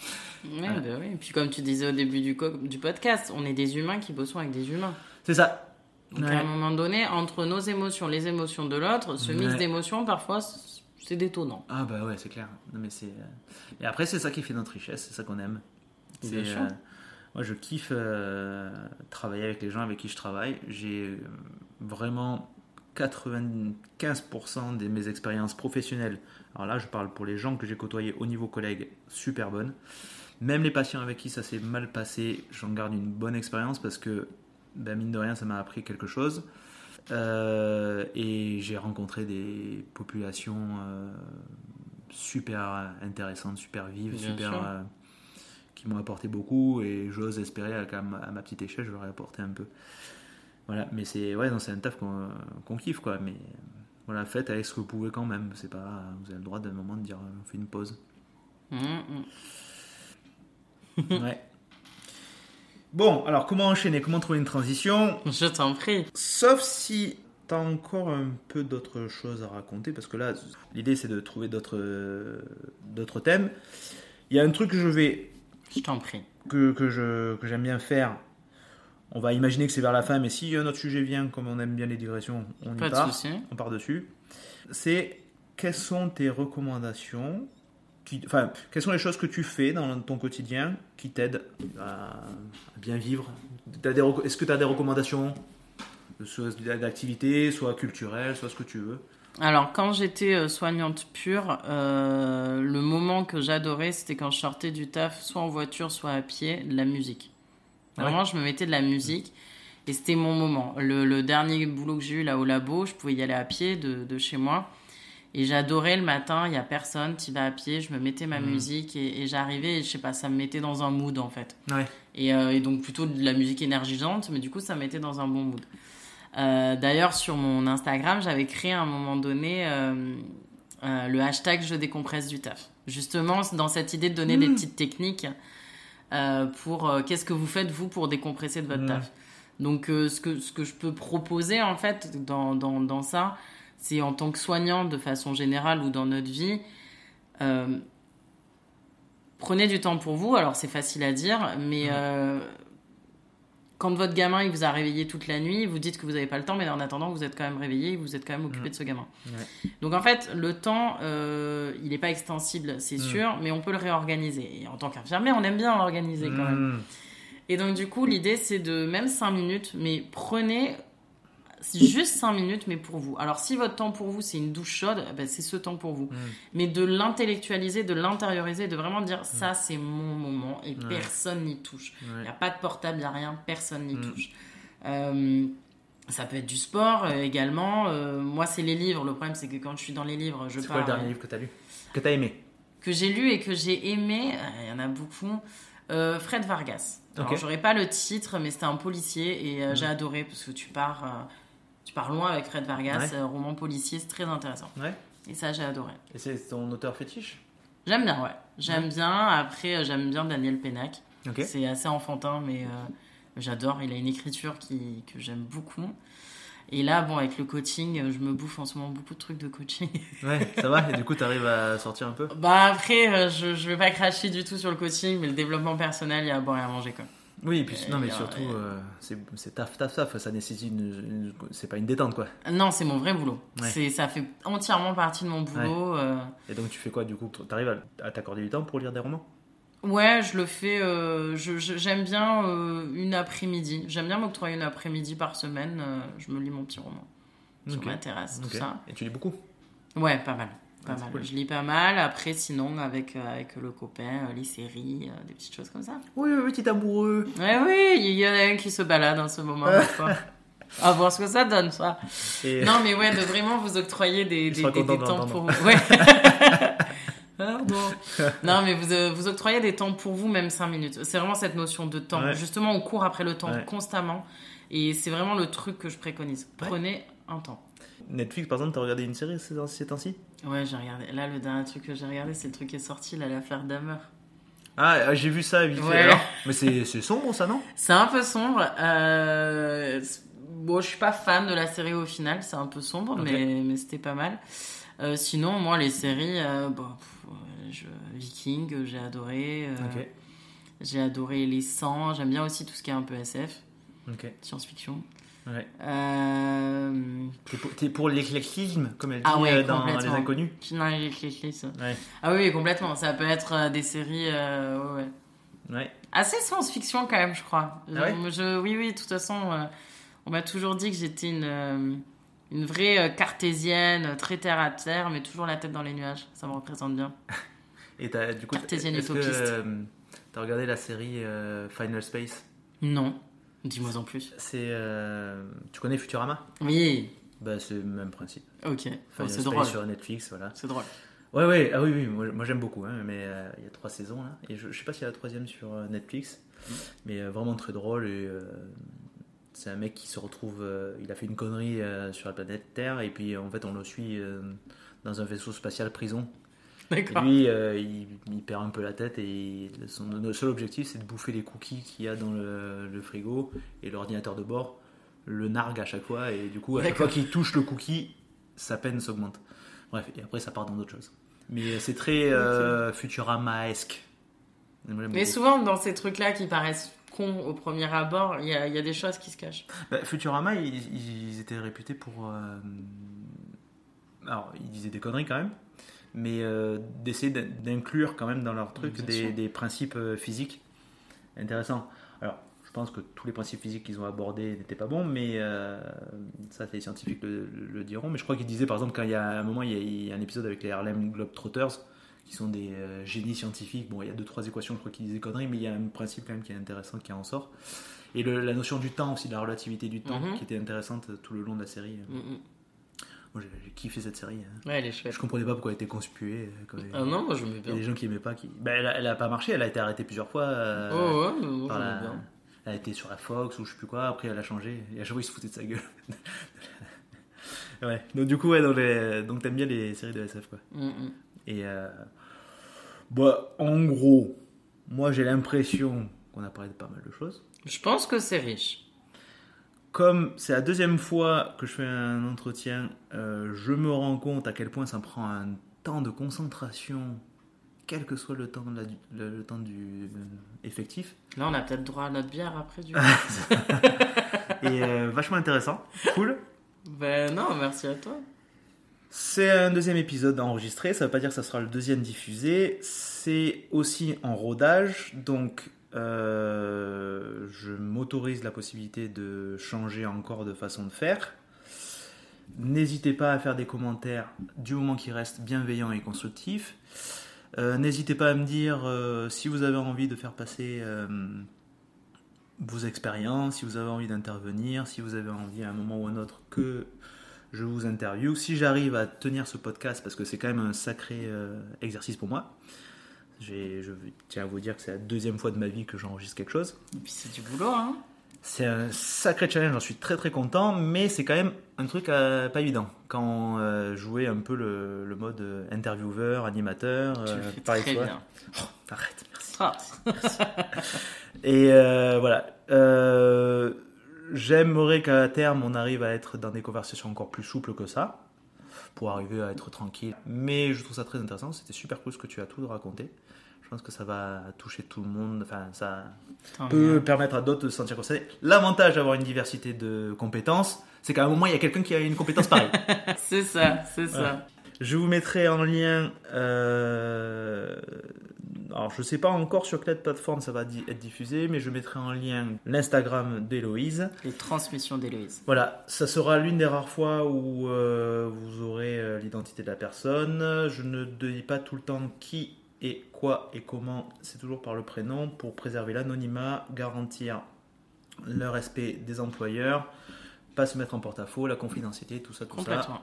Ouais, bah oui. Puis comme tu disais au début du, podcast, on est des humains qui bossons avec des humains. C'est ça. Donc Ouais. à un moment donné, entre nos émotions, les émotions de l'autre, ce mix Ouais. d'émotions, parfois, c'est détonnant. Ah bah ouais, c'est clair. Non, mais c'est. euh, Et après, c'est ça qui fait notre richesse, c'est ça qu'on aime. C'est, sûr. euh, Moi, je kiffe euh, travailler avec les gens avec qui je travaille. J'ai euh, vraiment 95% de mes expériences professionnelles. Alors là, je parle pour les gens que j'ai côtoyés au niveau collègue, super bonnes. Même les patients avec qui ça s'est mal passé, j'en garde une bonne expérience parce que, ben, mine de rien, ça m'a appris quelque chose. Euh, et j'ai rencontré des populations euh, super intéressantes, super vives, Bien super, qui m'ont apporté beaucoup. Et j'ose espérer à, ma à ma petite échelle, je leur ai apporté un peu. Voilà, mais c'est ouais, c'est un taf qu'on qu'on kiffe quoi. Mais voilà, faites avec ce que vous pouvez quand même. C'est pas, vous avez le droit d'un moment de dire, on fait une pause. Hum, hum. ouais. Bon, alors comment enchaîner? Comment trouver une transition? Je t'en prie. Sauf si tu as encore un peu d'autres choses à raconter, parce que là, l'idée c'est de trouver d'autres d'autres thèmes. Il y a un truc que je vais Je t'en prie. que, que je que j'aime bien faire On va imaginer que c'est vers la fin, mais si un autre sujet vient, comme on aime bien les digressions, on Pas y de part. souci. On part dessus. C'est quelles sont tes recommandations qui, Enfin, quelles sont les choses que tu fais dans ton quotidien qui t'aident à, bien vivre? T'as des reco- Est-ce que tu as des recommandations? Soit d'activité, soit culturelles, soit ce que tu veux Alors, quand j'étais euh, soignante pure, euh, le moment que j'adorais, c'était quand je sortais du taf, soit en voiture, soit à pied, de la musique. Vraiment, je me mettais de la musique et c'était mon moment. Le, le dernier boulot que j'ai eu là au labo, je pouvais y aller à pied de, de chez moi. Et j'adorais le matin, il y a personne, tu vas à pied, je me mettais ma musique et, et j'arrivais, et je sais pas, ça me mettait dans un mood en fait. Ouais. Et, euh, et donc plutôt de la musique énergisante, mais du coup ça me mettait dans un bon mood. Euh, D'ailleurs sur mon Instagram, j'avais créé à un moment donné euh, euh, le hashtag je décompresse du taf. Justement dans cette idée de donner des petites techniques pour qu'est-ce que vous faites vous pour décompresser de votre Mm. taf. Donc ce, que, ce que je peux proposer en fait dans, dans, dans ça, c'est en tant que soignant de façon générale ou dans notre vie, prenez du temps pour vous. Alors c'est facile à dire, mais euh, quand votre gamin il vous a réveillé toute la nuit, vous dites que vous n'avez pas le temps, mais en attendant vous êtes quand même réveillé, vous êtes quand même occupé de ce gamin. Ouais. Donc en fait, le temps, euh, il n'est pas extensible, c'est sûr, mais on peut le réorganiser. Et en tant qu'infirmière, on aime bien l'organiser quand même. Mmh. Et donc, du coup, l'idée, c'est de même 5 minutes, mais prenez juste 5 minutes, mais pour vous. Alors, si votre temps pour vous, c'est une douche chaude, eh ben, c'est ce temps pour vous. Mm. Mais de l'intellectualiser, de l'intérioriser, de vraiment dire ça, c'est mon moment et Ouais. personne n'y touche. Il Ouais. n'y a pas de portable, il n'y a rien, personne n'y Mm. touche. Euh, ça peut être du sport euh, également. Euh, moi, c'est les livres. Le problème, c'est que quand je suis dans les livres, je C'est parle. quoi le dernier livre que tu as lu Que tu as aimé? que j'ai lu et que j'ai aimé, il y en a beaucoup, Fred Vargas. Alors, Ok. j'aurais pas le titre, mais c'était un policier et euh, j'ai adoré parce que tu pars, tu pars loin avec Fred Vargas, Ouais. euh, roman policier, c'est très intéressant. Ouais. Et ça, j'ai adoré. Et c'est ton auteur fétiche? J'aime bien, ouais. J'aime bien. Après, euh, j'aime bien Daniel Pénac. Ok. C'est assez enfantin, mais euh, j'adore. Il a une écriture qui, que j'aime beaucoup. Et là, bon, avec le coaching, je me bouffe en ce moment beaucoup de trucs de coaching. Ouais, ça va Et du coup, tu arrives à sortir un peu? Bah après, je, je vais pas cracher du tout sur le coaching, mais le développement personnel, il y a à boire et à manger, quoi. Oui, et puis non, mais Euh, surtout, euh, euh, c'est taf, taf, taf, ça nécessite une. une- c'est pas une détente quoi. Non, c'est mon vrai boulot. Ouais. C'est, ça fait entièrement partie de mon boulot. euh. Et donc, tu fais quoi du coup T'arrives à, à t'accorder du temps pour lire des romans? Ouais, je le fais. euh, j'aime bien euh, une après-midi. J'aime bien m'octroyer une après-midi par semaine. euh, je me lis mon petit roman sur Ok. ma terrasse, tout ça. Et tu lis beaucoup? Ouais, pas mal. Pas Ah, mal. cool. Je lis pas mal. Après, sinon, avec, euh, avec le copain, euh, les séries, euh, des petites choses comme ça. Oui, oui, petit amoureux. Ouais, oui, il y en a un qui se balade en ce moment. À voir ce que ça donne, ça. Et... Non, mais ouais, de vraiment vous octroyer des, temps pour vous. Ouais. Pardon. Non, mais vous, vous octroyez des temps pour vous, même 5 minutes. C'est vraiment cette notion de temps. Ouais. Justement, on court après le temps Ouais. constamment. Et c'est vraiment le truc que je préconise. Prenez un temps. Netflix, par exemple, t'as regardé une série ces temps-ci? Ouais, j'ai regardé. Là, le dernier truc que j'ai regardé, c'est le truc qui est sorti, là, l'affaire Dahmer. Ah, ah, j'ai vu ça vite fait. Alors Mais c'est sombre ça, non? C'est un peu sombre. Euh... Bon, je suis pas fan de la série au final, c'est un peu sombre, mais, mais c'était pas mal. Euh, sinon, moi, les séries, euh, bon, pff, je... Viking, j'ai adoré. J'ai adoré Les 100. J'aime bien aussi tout ce qui est un peu SF, Ok. science-fiction. Ouais. Euh... T'es pour, pour l'éclectisme, comme elle dit Ah ouais, euh, dans Les. Inconnus Non, ça. Ouais. Ah oui, complètement. Ça peut être euh, des séries. euh, ouais. Assez science-fiction quand même, je crois. Ah Je- oui, oui, de toute façon, on m'a toujours dit que j'étais une, une vraie cartésienne, très terre à terre, mais toujours la tête dans les nuages. Ça me représente bien. Et du coup, Cartésienne utopiste. t'as regardé la série euh, Final Space? Non. Dis-moi en plus. C'est, euh, tu connais Futurama? Oui. Bah, c'est le même principe. Ok. Oh, c'est drôle. sur Netflix, voilà. C'est drôle. Ouais, ouais, ah oui, oui, moi, moi, j'aime beaucoup, hein, mais euh, il y a trois saisons là, et je, je sais pas s'il y a la troisième sur euh, Netflix, mais euh, vraiment très drôle, et c'est un mec qui se retrouve, il a fait une connerie sur la planète Terre, et puis en fait on le suit dans un vaisseau spatial prison. lui euh, il, il perd un peu la tête, et son le seul objectif c'est de bouffer les cookies qu'il y a dans le, le frigo, et l'ordinateur de bord le nargue à chaque fois, et du coup à chaque fois qu'il touche le cookie, sa peine s'augmente. Bref, et après ça part dans d'autres choses. Mais c'est très euh, Futurama-esque. Mais souvent, dans ces trucs-là qui paraissent con au premier abord, il y a, il y a des choses qui se cachent. Bah, Futurama, ils, ils étaient réputés pour. euh, Alors, ils disaient des conneries quand même, mais euh, d'essayer d'in- d'inclure quand même dans leur truc des, des principes euh, physiques intéressants. Alors, je pense que tous les principes physiques qu'ils ont abordés n'étaient pas bons, mais euh, ça, les scientifiques le, le- diront. Mais je crois qu'ils disaient, par exemple, quand il y a un moment, il y a, il y a un épisode avec les Harlem Globetrotters, qui sont des euh, génies scientifiques. Bon, il y a deux, trois équations, je crois qu'ils disaient conneries, mais il y a un principe quand même qui est intéressant qui en sort. Et le- la notion du temps aussi, de la relativité du temps, Mhm. qui était intéressante tout le long de la série. Mm, mm. Moi, j'ai kiffé cette série. hein. Ouais, elle est chouette. Je comprenais pas pourquoi elle était conspuée. euh, Ah non, moi je me il y a bien. des gens qui aimaient pas. Qui... Ben, elle, a, elle a pas marché, elle a été arrêtée plusieurs fois. euh, Oh ouais, moi par la- bien. Elle a été sur la Fox ou je sais plus quoi, après elle a changé. Et à chaque fois, ils se foutaient de sa gueule. ouais, donc du coup, ouais, donc, les- donc t'aimes bien les séries de SF, quoi. Mm, mm. Et euh, bah, en gros, moi j'ai l'impression qu'on a parlé de pas mal de choses. Je pense que c'est riche. Comme c'est la deuxième fois que je fais un entretien, euh, je me rends compte à quel point ça prend un temps de concentration, quel que soit le temps, de la- le, le temps du euh, effectif, Là, on a peut-être droit à notre bière après du et euh, vachement intéressant, cool. Ben non, merci à toi. C'est un deuxième épisode enregistré, ça veut pas dire que ça sera le deuxième diffusé. C'est aussi en rodage, donc euh, je m'autorise la possibilité de changer encore de façon de faire. N'hésitez pas à faire des commentaires du moment qui reste bienveillants et constructifs. Euh, N'hésitez pas à me dire euh, si vous avez envie de faire passer vos expériences, si vous avez envie d'intervenir, si vous avez envie à un moment ou un autre que je vous interviewe. Si j'arrive à tenir ce podcast, parce que c'est quand même un sacré exercice pour moi, je tiens à vous dire que c'est la deuxième fois de ma vie que j'enregistre quelque chose. Et puis c'est du boulot, hein. C'est un sacré challenge, j'en suis très très content, mais c'est quand même un truc euh, pas évident. Quand euh, jouer un peu le, le mode euh, intervieweur, animateur, Tu euh, le fais parler de très bien. Arrête, merci. Ah, Et voilà. J'aimerais qu'à terme on arrive à être dans des conversations encore plus souples que ça, pour arriver à être tranquille. Mais je trouve ça très intéressant. C'était super cool ce que tu as tout raconté. Je pense que ça va toucher tout le monde. Enfin, ça tant peut permettre à d'autres de se sentir concernés. L'avantage d'avoir une diversité de compétences, c'est qu'à un moment il y a quelqu'un qui a une compétence pareille. C'est ça, c'est ça. Voilà. Je vous mettrai en lien. euh, Alors, je sais pas encore sur quelle plateforme ça va être diffusé, mais je mettrai en lien l'Instagram d'Héloïse. Les transmissions d'Héloïse. Voilà, ça sera l'une des rares fois où euh, vous aurez euh, l'identité de la personne. Je ne dis pas tout le temps qui et quoi et comment, c'est toujours par le prénom pour préserver l'anonymat, garantir le respect des employeurs, pas se mettre en porte-à-faux, la confidentialité, tout ça, tout ça. Complètement.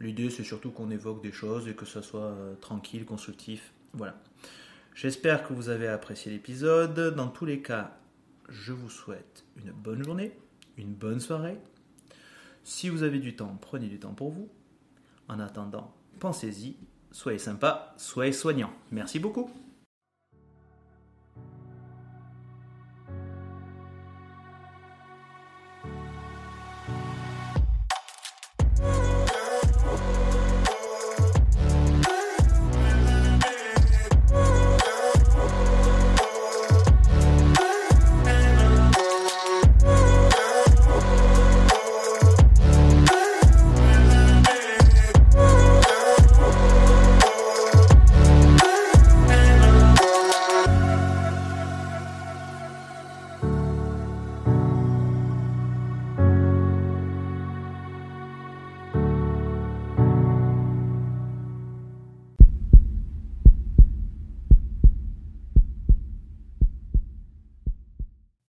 L'idée, c'est surtout qu'on évoque des choses et que ça soit euh, tranquille, constructif. Voilà. J'espère que vous avez apprécié l'épisode. Dans tous les cas, je vous souhaite une bonne journée, une bonne soirée. Si vous avez du temps, prenez du temps pour vous. En attendant, pensez-y, soyez sympa, soyez soignant. Merci beaucoup.